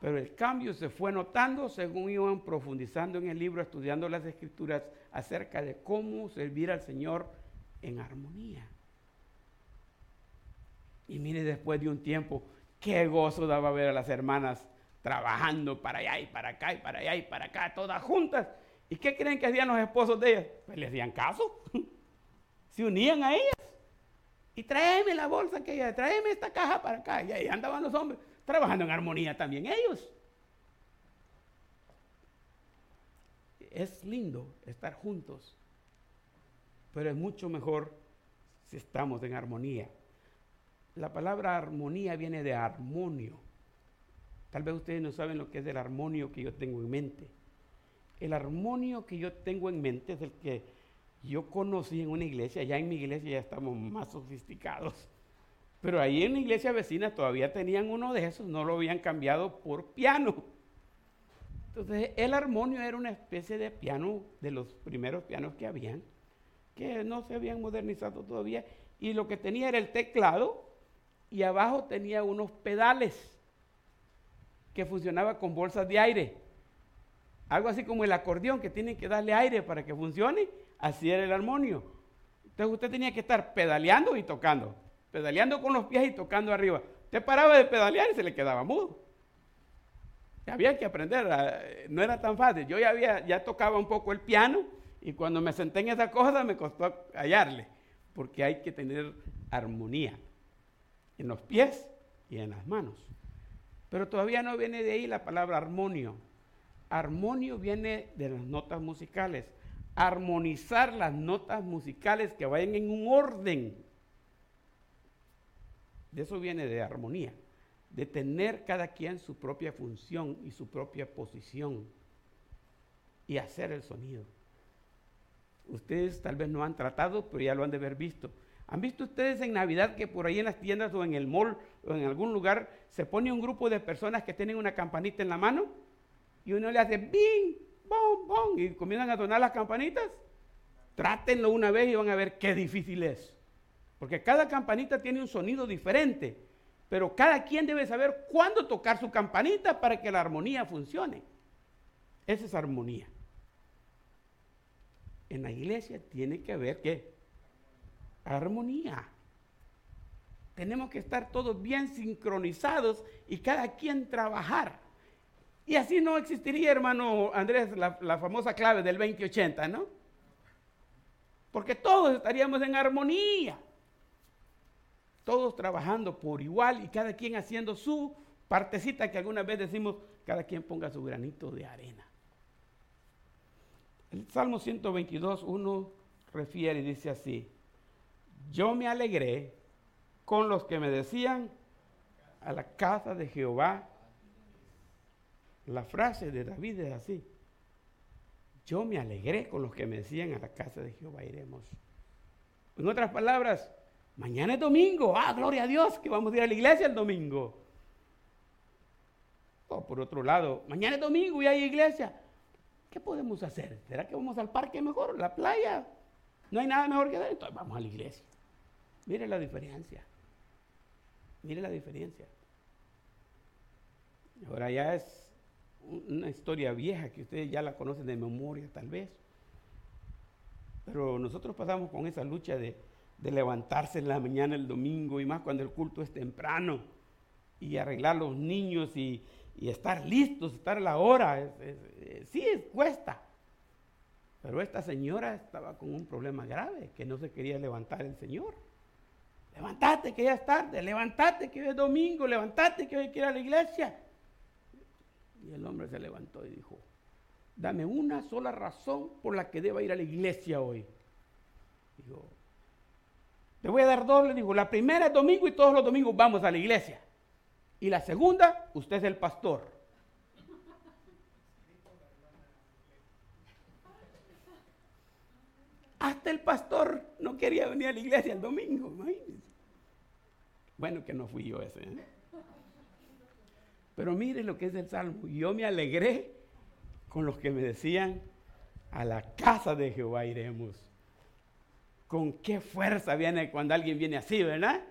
Pero el cambio se fue notando según iban profundizando en el libro, estudiando las escrituras acerca de cómo servir al Señor en armonía. Y mire, después de un tiempo, qué gozo daba ver a las hermanas trabajando para allá y para acá y para allá y para acá, todas juntas. ¿Y qué creen que hacían los esposos de ellas? Pues les hacían caso. Se unían a ellas. Y tráeme la bolsa que ella, tráeme esta caja para acá. Y ahí andaban los hombres trabajando en armonía también ellos. Es lindo estar juntos, pero es mucho mejor si estamos en armonía. La palabra armonía viene de armonio. Tal vez ustedes no saben lo que es el armonio que yo tengo en mente. El armonio que yo tengo en mente es el que yo conocí en una iglesia. Ya en mi iglesia ya estamos más sofisticados. Pero ahí en la iglesia vecina todavía tenían uno de esos, no lo habían cambiado por piano. Entonces el armonio era una especie de piano, de los primeros pianos que habían, que no se habían modernizado todavía, y lo que tenía era el teclado y abajo tenía unos pedales que funcionaba con bolsas de aire. Algo así como el acordeón que tienen que darle aire para que funcione, así era el armonio. Entonces usted tenía que estar pedaleando y tocando pedaleando con los pies y tocando arriba. Usted paraba de pedalear y se le quedaba mudo. Había que aprender, no era tan fácil. Yo ya, ya tocaba un poco el piano y cuando me senté en esa cosa me costó hallarle, porque hay que tener armonía en los pies y en las manos. Pero todavía no viene de ahí la palabra armonio. Armonio viene de las notas musicales. Armonizar las notas musicales que vayan en un orden de eso viene de armonía, de tener cada quien su propia función y su propia posición y hacer el sonido. Ustedes tal vez no han tratado, pero ya lo han de haber visto. ¿Han visto ustedes en Navidad que por ahí en las tiendas o en el mall o en algún lugar se pone un grupo de personas que tienen una campanita en la mano y uno le hace bing, bom, bom y comienzan a sonar las campanitas? Trátenlo una vez y van a ver qué difícil es. Porque cada campanita tiene un sonido diferente, pero cada quien debe saber cuándo tocar su campanita para que la armonía funcione. Esa es armonía. En la iglesia tiene que haber qué? Armonía. Tenemos que estar todos bien sincronizados y cada quien trabajar. Y así no existiría, hermano Andrés, la, famosa clave del 2080, ¿no? Porque todos estaríamos en armonía todos trabajando por igual y cada quien haciendo su partecita que alguna vez decimos, cada quien ponga su granito de arena. El Salmo 122, 1 refiere y dice así, yo me alegré con los que me decían a la casa de Jehová. La frase de David es así. Yo me alegré con los que me decían a la casa de Jehová iremos. En otras palabras, mañana es domingo. Ah, gloria a Dios que vamos a ir a la iglesia el domingo. O por otro lado, mañana es domingo y hay iglesia. ¿Qué podemos hacer? ¿Será que vamos al parque mejor? ¿La playa? No hay nada mejor que hacer. Entonces vamos a la iglesia. Mire la diferencia. Mire la diferencia. Ahora ya es una historia vieja que ustedes ya la conocen de memoria tal vez. Pero nosotros pasamos con esa lucha de, levantarse en la mañana el domingo y más cuando el culto es temprano y arreglar los niños y, estar listos, estar a la hora. sí, cuesta. Pero esta señora estaba con un problema grave, que no se quería levantar el Señor. Levantate que ya es tarde, levantate que hoy es domingo, levantate que hoy hay que ir a la iglesia. Y el hombre se levantó y dijo, dame una sola razón por la que deba ir a la iglesia hoy. Dijo, te voy a dar dos, le la primera es domingo y todos los domingos vamos a la iglesia. Y la segunda, usted es el pastor. Hasta el pastor no quería venir a la iglesia el domingo, Bueno, que no fui yo ese. ¿eh? Pero mire lo que es el salmo. Yo me alegré con los que me decían, a la casa de Jehová iremos. Con qué fuerza viene cuando alguien viene así, ¿verdad?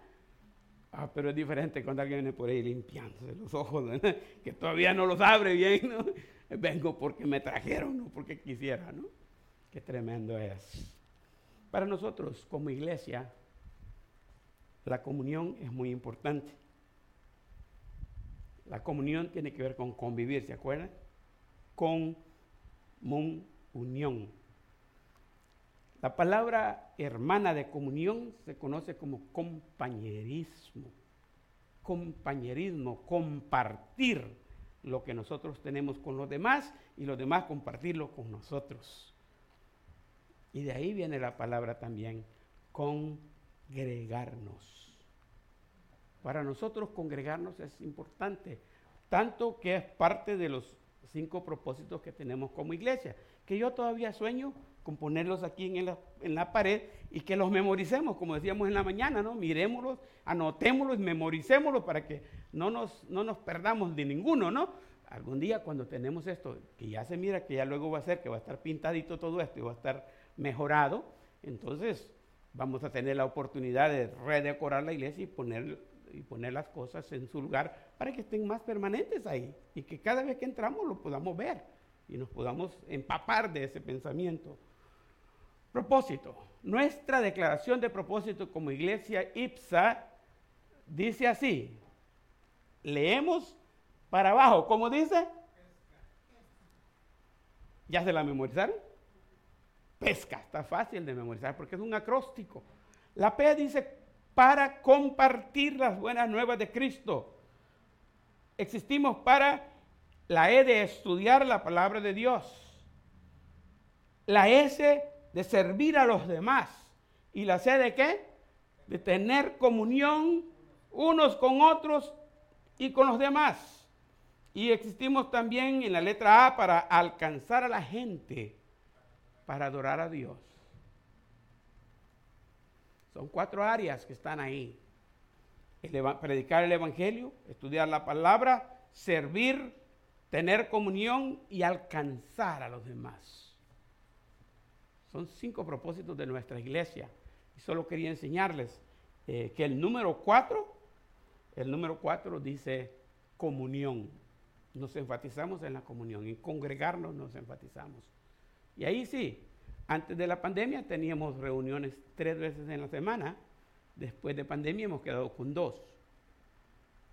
Ah, pero es diferente cuando alguien viene por ahí limpiándose los ojos, ¿verdad? que todavía no los abre bien, ¿no? Vengo porque me trajeron, no porque quisiera, ¿no? Qué tremendo es. Para nosotros como iglesia, la comunión es muy importante. La comunión tiene que ver con convivir, ¿se acuerdan? Con unión. La palabra hermana de comunión se conoce como compañerismo. Compañerismo, compartir lo que nosotros tenemos con los demás y los demás compartirlo con nosotros. Y de ahí viene la palabra también, congregarnos. Para nosotros congregarnos es importante, tanto que es parte de los cinco propósitos que tenemos como iglesia, que yo todavía sueño con ponerlos aquí en la, en la pared y que los memoricemos, como decíamos en la mañana, ¿no? Miremoslos, anotémoslos, memoricémoslos para que no nos, no nos perdamos de ninguno, ¿no? Algún día cuando tenemos esto, que ya se mira que ya luego va a ser, que va a estar pintadito todo esto y va a estar mejorado, entonces vamos a tener la oportunidad de redecorar la iglesia y poner y poner las cosas en su lugar para que estén más permanentes ahí y que cada vez que entramos lo podamos ver y nos podamos empapar de ese pensamiento. Propósito. Nuestra declaración de propósito como iglesia IPSA dice así. Leemos para abajo. ¿Cómo dice? ¿Ya se la memorizaron? Pesca. Está fácil de memorizar porque es un acróstico. La P dice para compartir las buenas nuevas de Cristo. Existimos para la E de estudiar la palabra de Dios. La S de servir a los demás. ¿Y la C de qué? De tener comunión unos con otros y con los demás. Y existimos también en la letra A para alcanzar a la gente, para adorar a Dios. Son cuatro áreas que están ahí. predicar el Evangelio, estudiar la palabra, servir, tener comunión y alcanzar a los demás. Son cinco propósitos de nuestra iglesia. Y solo quería enseñarles eh, que el número cuatro, el número cuatro dice comunión. Nos enfatizamos en la comunión, en congregarnos nos enfatizamos. Y ahí sí, antes de la pandemia teníamos reuniones tres veces en la semana. Después de pandemia hemos quedado con dos.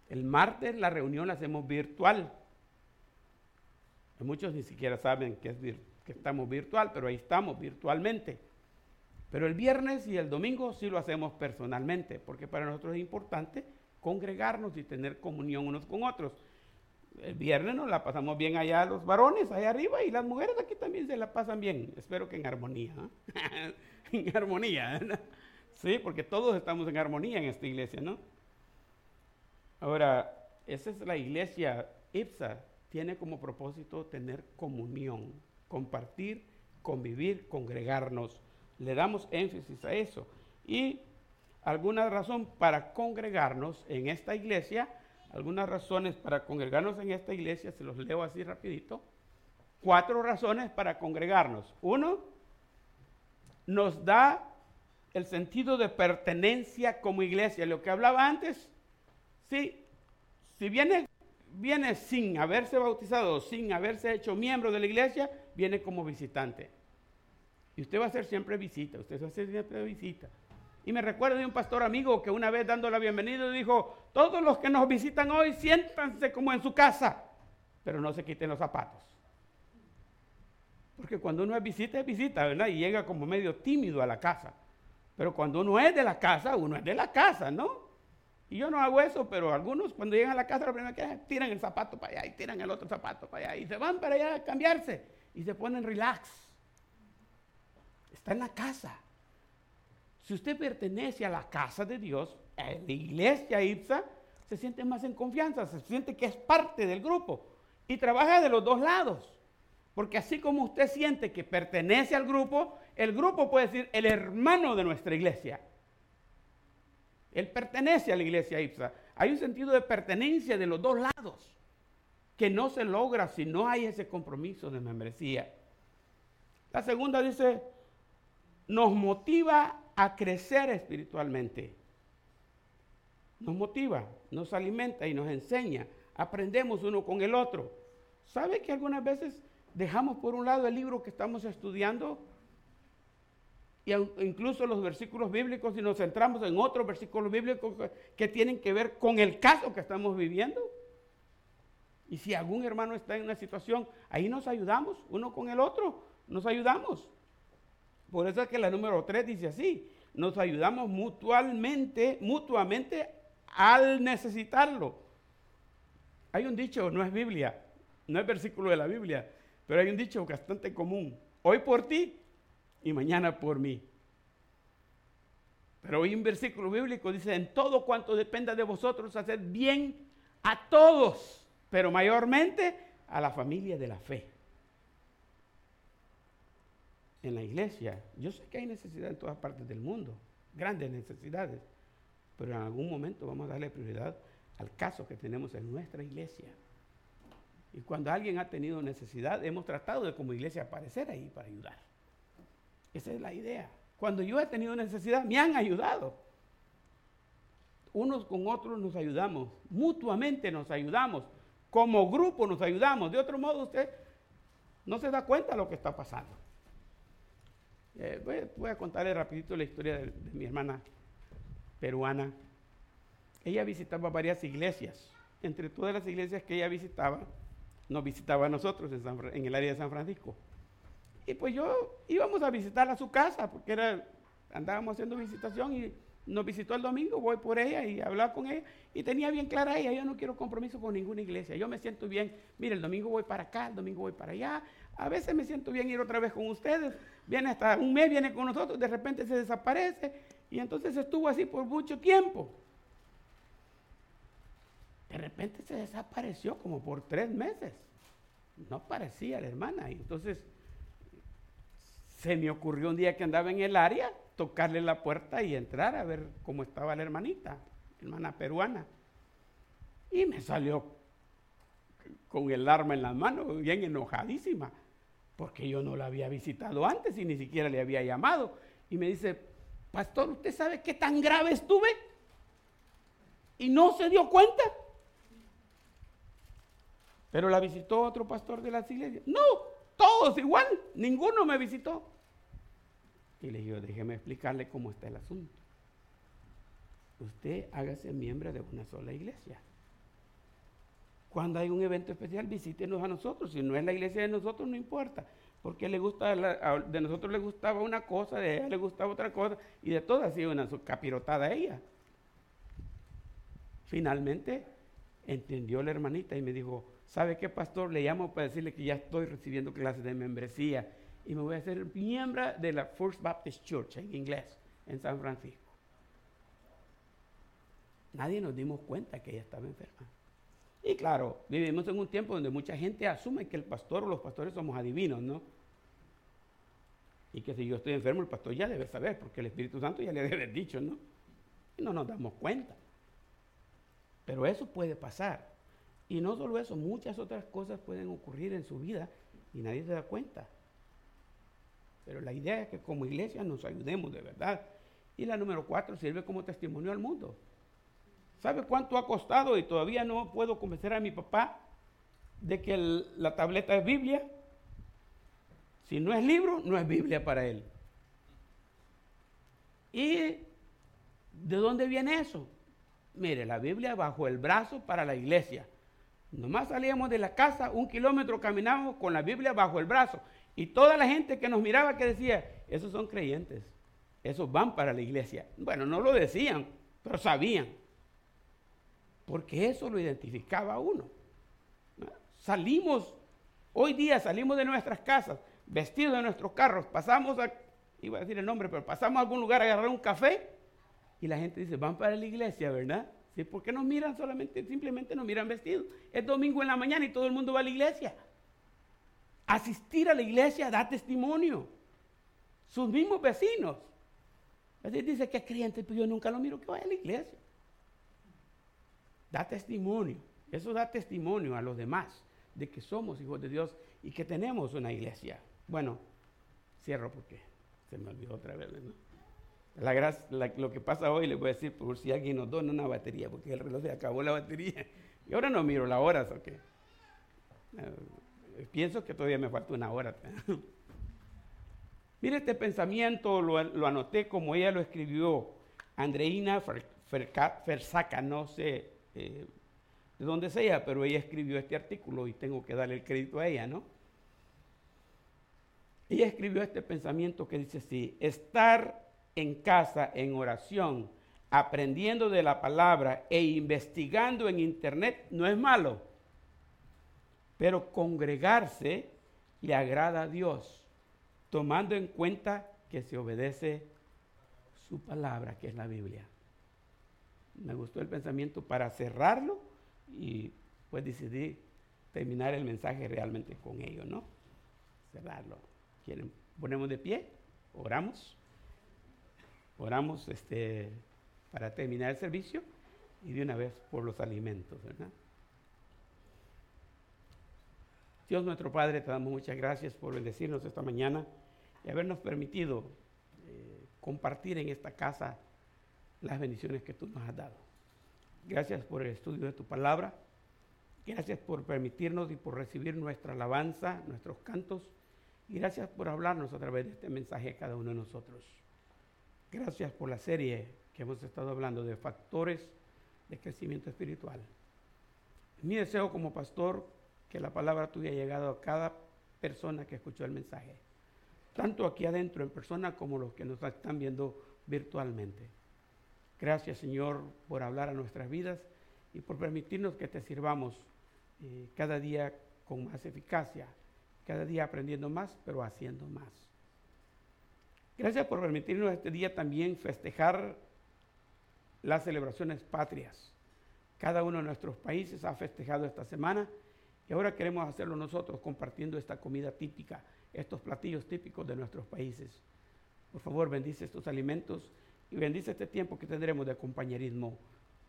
El martes la reunión la hacemos virtual. Muchos ni siquiera saben que, es que estamos virtual, pero ahí estamos virtualmente. Pero el viernes y el domingo sí lo hacemos personalmente, porque para nosotros es importante congregarnos y tener comunión unos con otros. El viernes nos la pasamos bien allá los varones, allá arriba, y las mujeres aquí también se la pasan bien. Espero que en armonía. en armonía. Sí, porque todos estamos en armonía en esta iglesia, ¿no? Ahora, esa es la iglesia IPSA. Tiene como propósito tener comunión, compartir, convivir, congregarnos. Le damos énfasis a eso. Y alguna razón para congregarnos en esta iglesia, algunas razones para congregarnos en esta iglesia, se los leo así rapidito. Cuatro razones para congregarnos. Uno, nos da el sentido de pertenencia como iglesia. Lo que hablaba antes, sí, si viene, viene sin haberse bautizado, sin haberse hecho miembro de la iglesia, viene como visitante. Y usted va a hacer siempre visita, usted va a hacer siempre visita. Y me recuerdo de un pastor amigo que una vez dando la bienvenida dijo, todos los que nos visitan hoy siéntanse como en su casa, pero no se quiten los zapatos. Porque cuando uno es visita, es visita, ¿verdad? Y llega como medio tímido a la casa. Pero cuando uno es de la casa, uno es de la casa, ¿no? Y yo no hago eso, pero algunos cuando llegan a la casa, lo primero que hacen, tiran el zapato para allá y tiran el otro zapato para allá y se van para allá a cambiarse y se ponen relax. Está en la casa. Si usted pertenece a la casa de Dios, a la iglesia IPSA, se siente más en confianza, se siente que es parte del grupo y trabaja de los dos lados. Porque así como usted siente que pertenece al grupo, el grupo puede decir el hermano de nuestra iglesia. Él pertenece a la iglesia IPSA. Hay un sentido de pertenencia de los dos lados que no se logra si no hay ese compromiso de membresía. La segunda dice, nos motiva a crecer espiritualmente. Nos motiva, nos alimenta y nos enseña. Aprendemos uno con el otro. ¿Sabe que algunas veces dejamos por un lado el libro que estamos estudiando? Y incluso los versículos bíblicos y nos centramos en otros versículos bíblicos que, tienen que ver con el caso que estamos viviendo. Y si algún hermano está en una situación, ahí nos ayudamos, uno con el otro, nos ayudamos. Por eso es que la número 3 dice así, nos ayudamos mutuamente, mutuamente al necesitarlo. Hay un dicho, no es Biblia, no es versículo de la Biblia, pero hay un dicho bastante común. Hoy por ti y mañana por mí. Pero hoy un versículo bíblico dice, en todo cuanto dependa de vosotros, hacer bien a todos, pero mayormente a la familia de la fe en la iglesia. Yo sé que hay necesidad en todas partes del mundo, grandes necesidades, pero en algún momento vamos a darle prioridad al caso que tenemos en nuestra iglesia. Y cuando alguien ha tenido necesidad, hemos tratado de como iglesia aparecer ahí para ayudar. Esa es la idea. Cuando yo he tenido necesidad, me han ayudado. Unos con otros nos ayudamos, mutuamente nos ayudamos, como grupo nos ayudamos. De otro modo, usted no se da cuenta de lo que está pasando. Eh, voy, a contarle rapidito la historia de, mi hermana peruana. Ella visitaba varias iglesias. Entre todas las iglesias que ella visitaba, nos visitaba a nosotros en, el área de San Francisco. Y pues yo íbamos a visitarla a su casa, porque era, andábamos haciendo visitación y nos visitó el domingo, voy por ella y hablaba con ella. Y tenía bien clara ella, yo no quiero compromiso con ninguna iglesia. Yo me siento bien, mire, el domingo voy para acá, el domingo voy para allá, a veces me siento bien ir otra vez con ustedes. Viene hasta un mes, viene con nosotros, de repente se desaparece. Y entonces estuvo así por mucho tiempo. De repente se desapareció como por tres meses. No parecía la hermana. Y entonces se me ocurrió un día que andaba en el área, tocarle la puerta y entrar a ver cómo estaba la hermanita, hermana peruana. Y me salió con el arma en la mano, bien enojadísima porque yo no la había visitado antes y ni siquiera le había llamado. Y me dice, pastor, ¿usted sabe qué tan grave estuve? Y no se dio cuenta. Pero la visitó otro pastor de las iglesias. No, todos igual, ninguno me visitó. Y le digo, déjeme explicarle cómo está el asunto. Usted hágase miembro de una sola iglesia. Cuando hay un evento especial, visítenos a nosotros. Si no es la iglesia de nosotros, no importa. Porque le gusta, de nosotros le gustaba una cosa, de ella le gustaba otra cosa, y de todas ha sido una capirotada ella. Finalmente entendió la hermanita y me dijo, ¿sabe qué, pastor? Le llamo para decirle que ya estoy recibiendo clases de membresía y me voy a hacer miembro de la First Baptist Church en inglés, en San Francisco. Nadie nos dimos cuenta que ella estaba enferma. Y claro, vivimos en un tiempo donde mucha gente asume que el pastor o los pastores somos adivinos, ¿no? Y que si yo estoy enfermo, el pastor ya debe saber, porque el Espíritu Santo ya le debe haber dicho, ¿no? Y no nos damos cuenta. Pero eso puede pasar. Y no solo eso, muchas otras cosas pueden ocurrir en su vida y nadie se da cuenta. Pero la idea es que como iglesia nos ayudemos de verdad. Y la número cuatro sirve como testimonio al mundo. ¿Sabe cuánto ha costado? Y todavía no puedo convencer a mi papá de que la tableta es Biblia. Si no es libro, no es Biblia para él. ¿Y de dónde viene eso? Mire, la Biblia bajo el brazo para la iglesia. Nomás salíamos de la casa, un kilómetro caminábamos con la Biblia bajo el brazo. Y toda la gente que nos miraba que decía, esos son creyentes, esos van para la iglesia. Bueno, no lo decían, pero sabían porque eso lo identificaba a uno. Salimos, hoy día salimos de nuestras casas, vestidos de nuestros carros, pasamos a, iba a decir el nombre, pero pasamos a algún lugar a agarrar un café y la gente dice, van para la iglesia, ¿verdad? ¿Sí? ¿Por qué nos miran solamente, simplemente nos miran vestidos? Es domingo en la mañana y todo el mundo va a la iglesia. Asistir a la iglesia da testimonio. Sus mismos vecinos. Así dice que es creyente, pero yo nunca lo miro que vaya a la iglesia da testimonio. Eso da testimonio a los demás de que somos hijos de Dios y que tenemos una iglesia. Bueno, cierro porque se me olvidó otra vez. ¿no? La, lo que pasa hoy le voy a decir por si alguien nos dona una batería, porque el reloj se acabó la batería. Y ahora no miro la hora, ¿o qué? Eh, pienso que todavía me falta una hora. Mire este pensamiento, lo, lo, anoté como ella lo escribió, Andreina Fersaca, no sé eh, de donde sea, pero ella escribió este artículo y tengo que darle el crédito a ella, ¿no? Ella escribió este pensamiento que dice así, estar en casa en oración, aprendiendo de la palabra e investigando en internet no es malo, pero congregarse le agrada a Dios, tomando en cuenta que se obedece su palabra, que es la Biblia me gustó el pensamiento para cerrarlo y pues decidí terminar el mensaje realmente con ello, ¿no? Cerrarlo. ¿Quieren? Ponemos de pie, oramos, oramos este, para terminar el servicio y de una vez por los alimentos, ¿verdad? Dios nuestro Padre, te damos muchas gracias por bendecirnos esta mañana y habernos permitido eh, compartir en esta casa las bendiciones que tú nos has dado. Gracias por el estudio de tu palabra. Gracias por permitirnos y por recibir nuestra alabanza, nuestros cantos. Y gracias por hablarnos a través de este mensaje a cada uno de nosotros. Gracias por la serie que hemos estado hablando de factores de crecimiento espiritual. mi deseo como pastor que la palabra tuya haya llegado a cada persona que escuchó el mensaje, tanto aquí adentro en persona como los que nos están viendo virtualmente. Gracias Señor por hablar a nuestras vidas y por permitirnos que te sirvamos eh, cada día con más eficacia, cada día aprendiendo más, pero haciendo más. Gracias por permitirnos este día también festejar las celebraciones patrias. Cada uno de nuestros países ha festejado esta semana y ahora queremos hacerlo nosotros compartiendo esta comida típica, estos platillos típicos de nuestros países. Por favor, bendice estos alimentos y bendice este tiempo que tendremos de compañerismo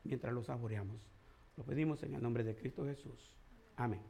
mientras lo saboreamos. Lo pedimos en el nombre de Cristo Jesús. Amén.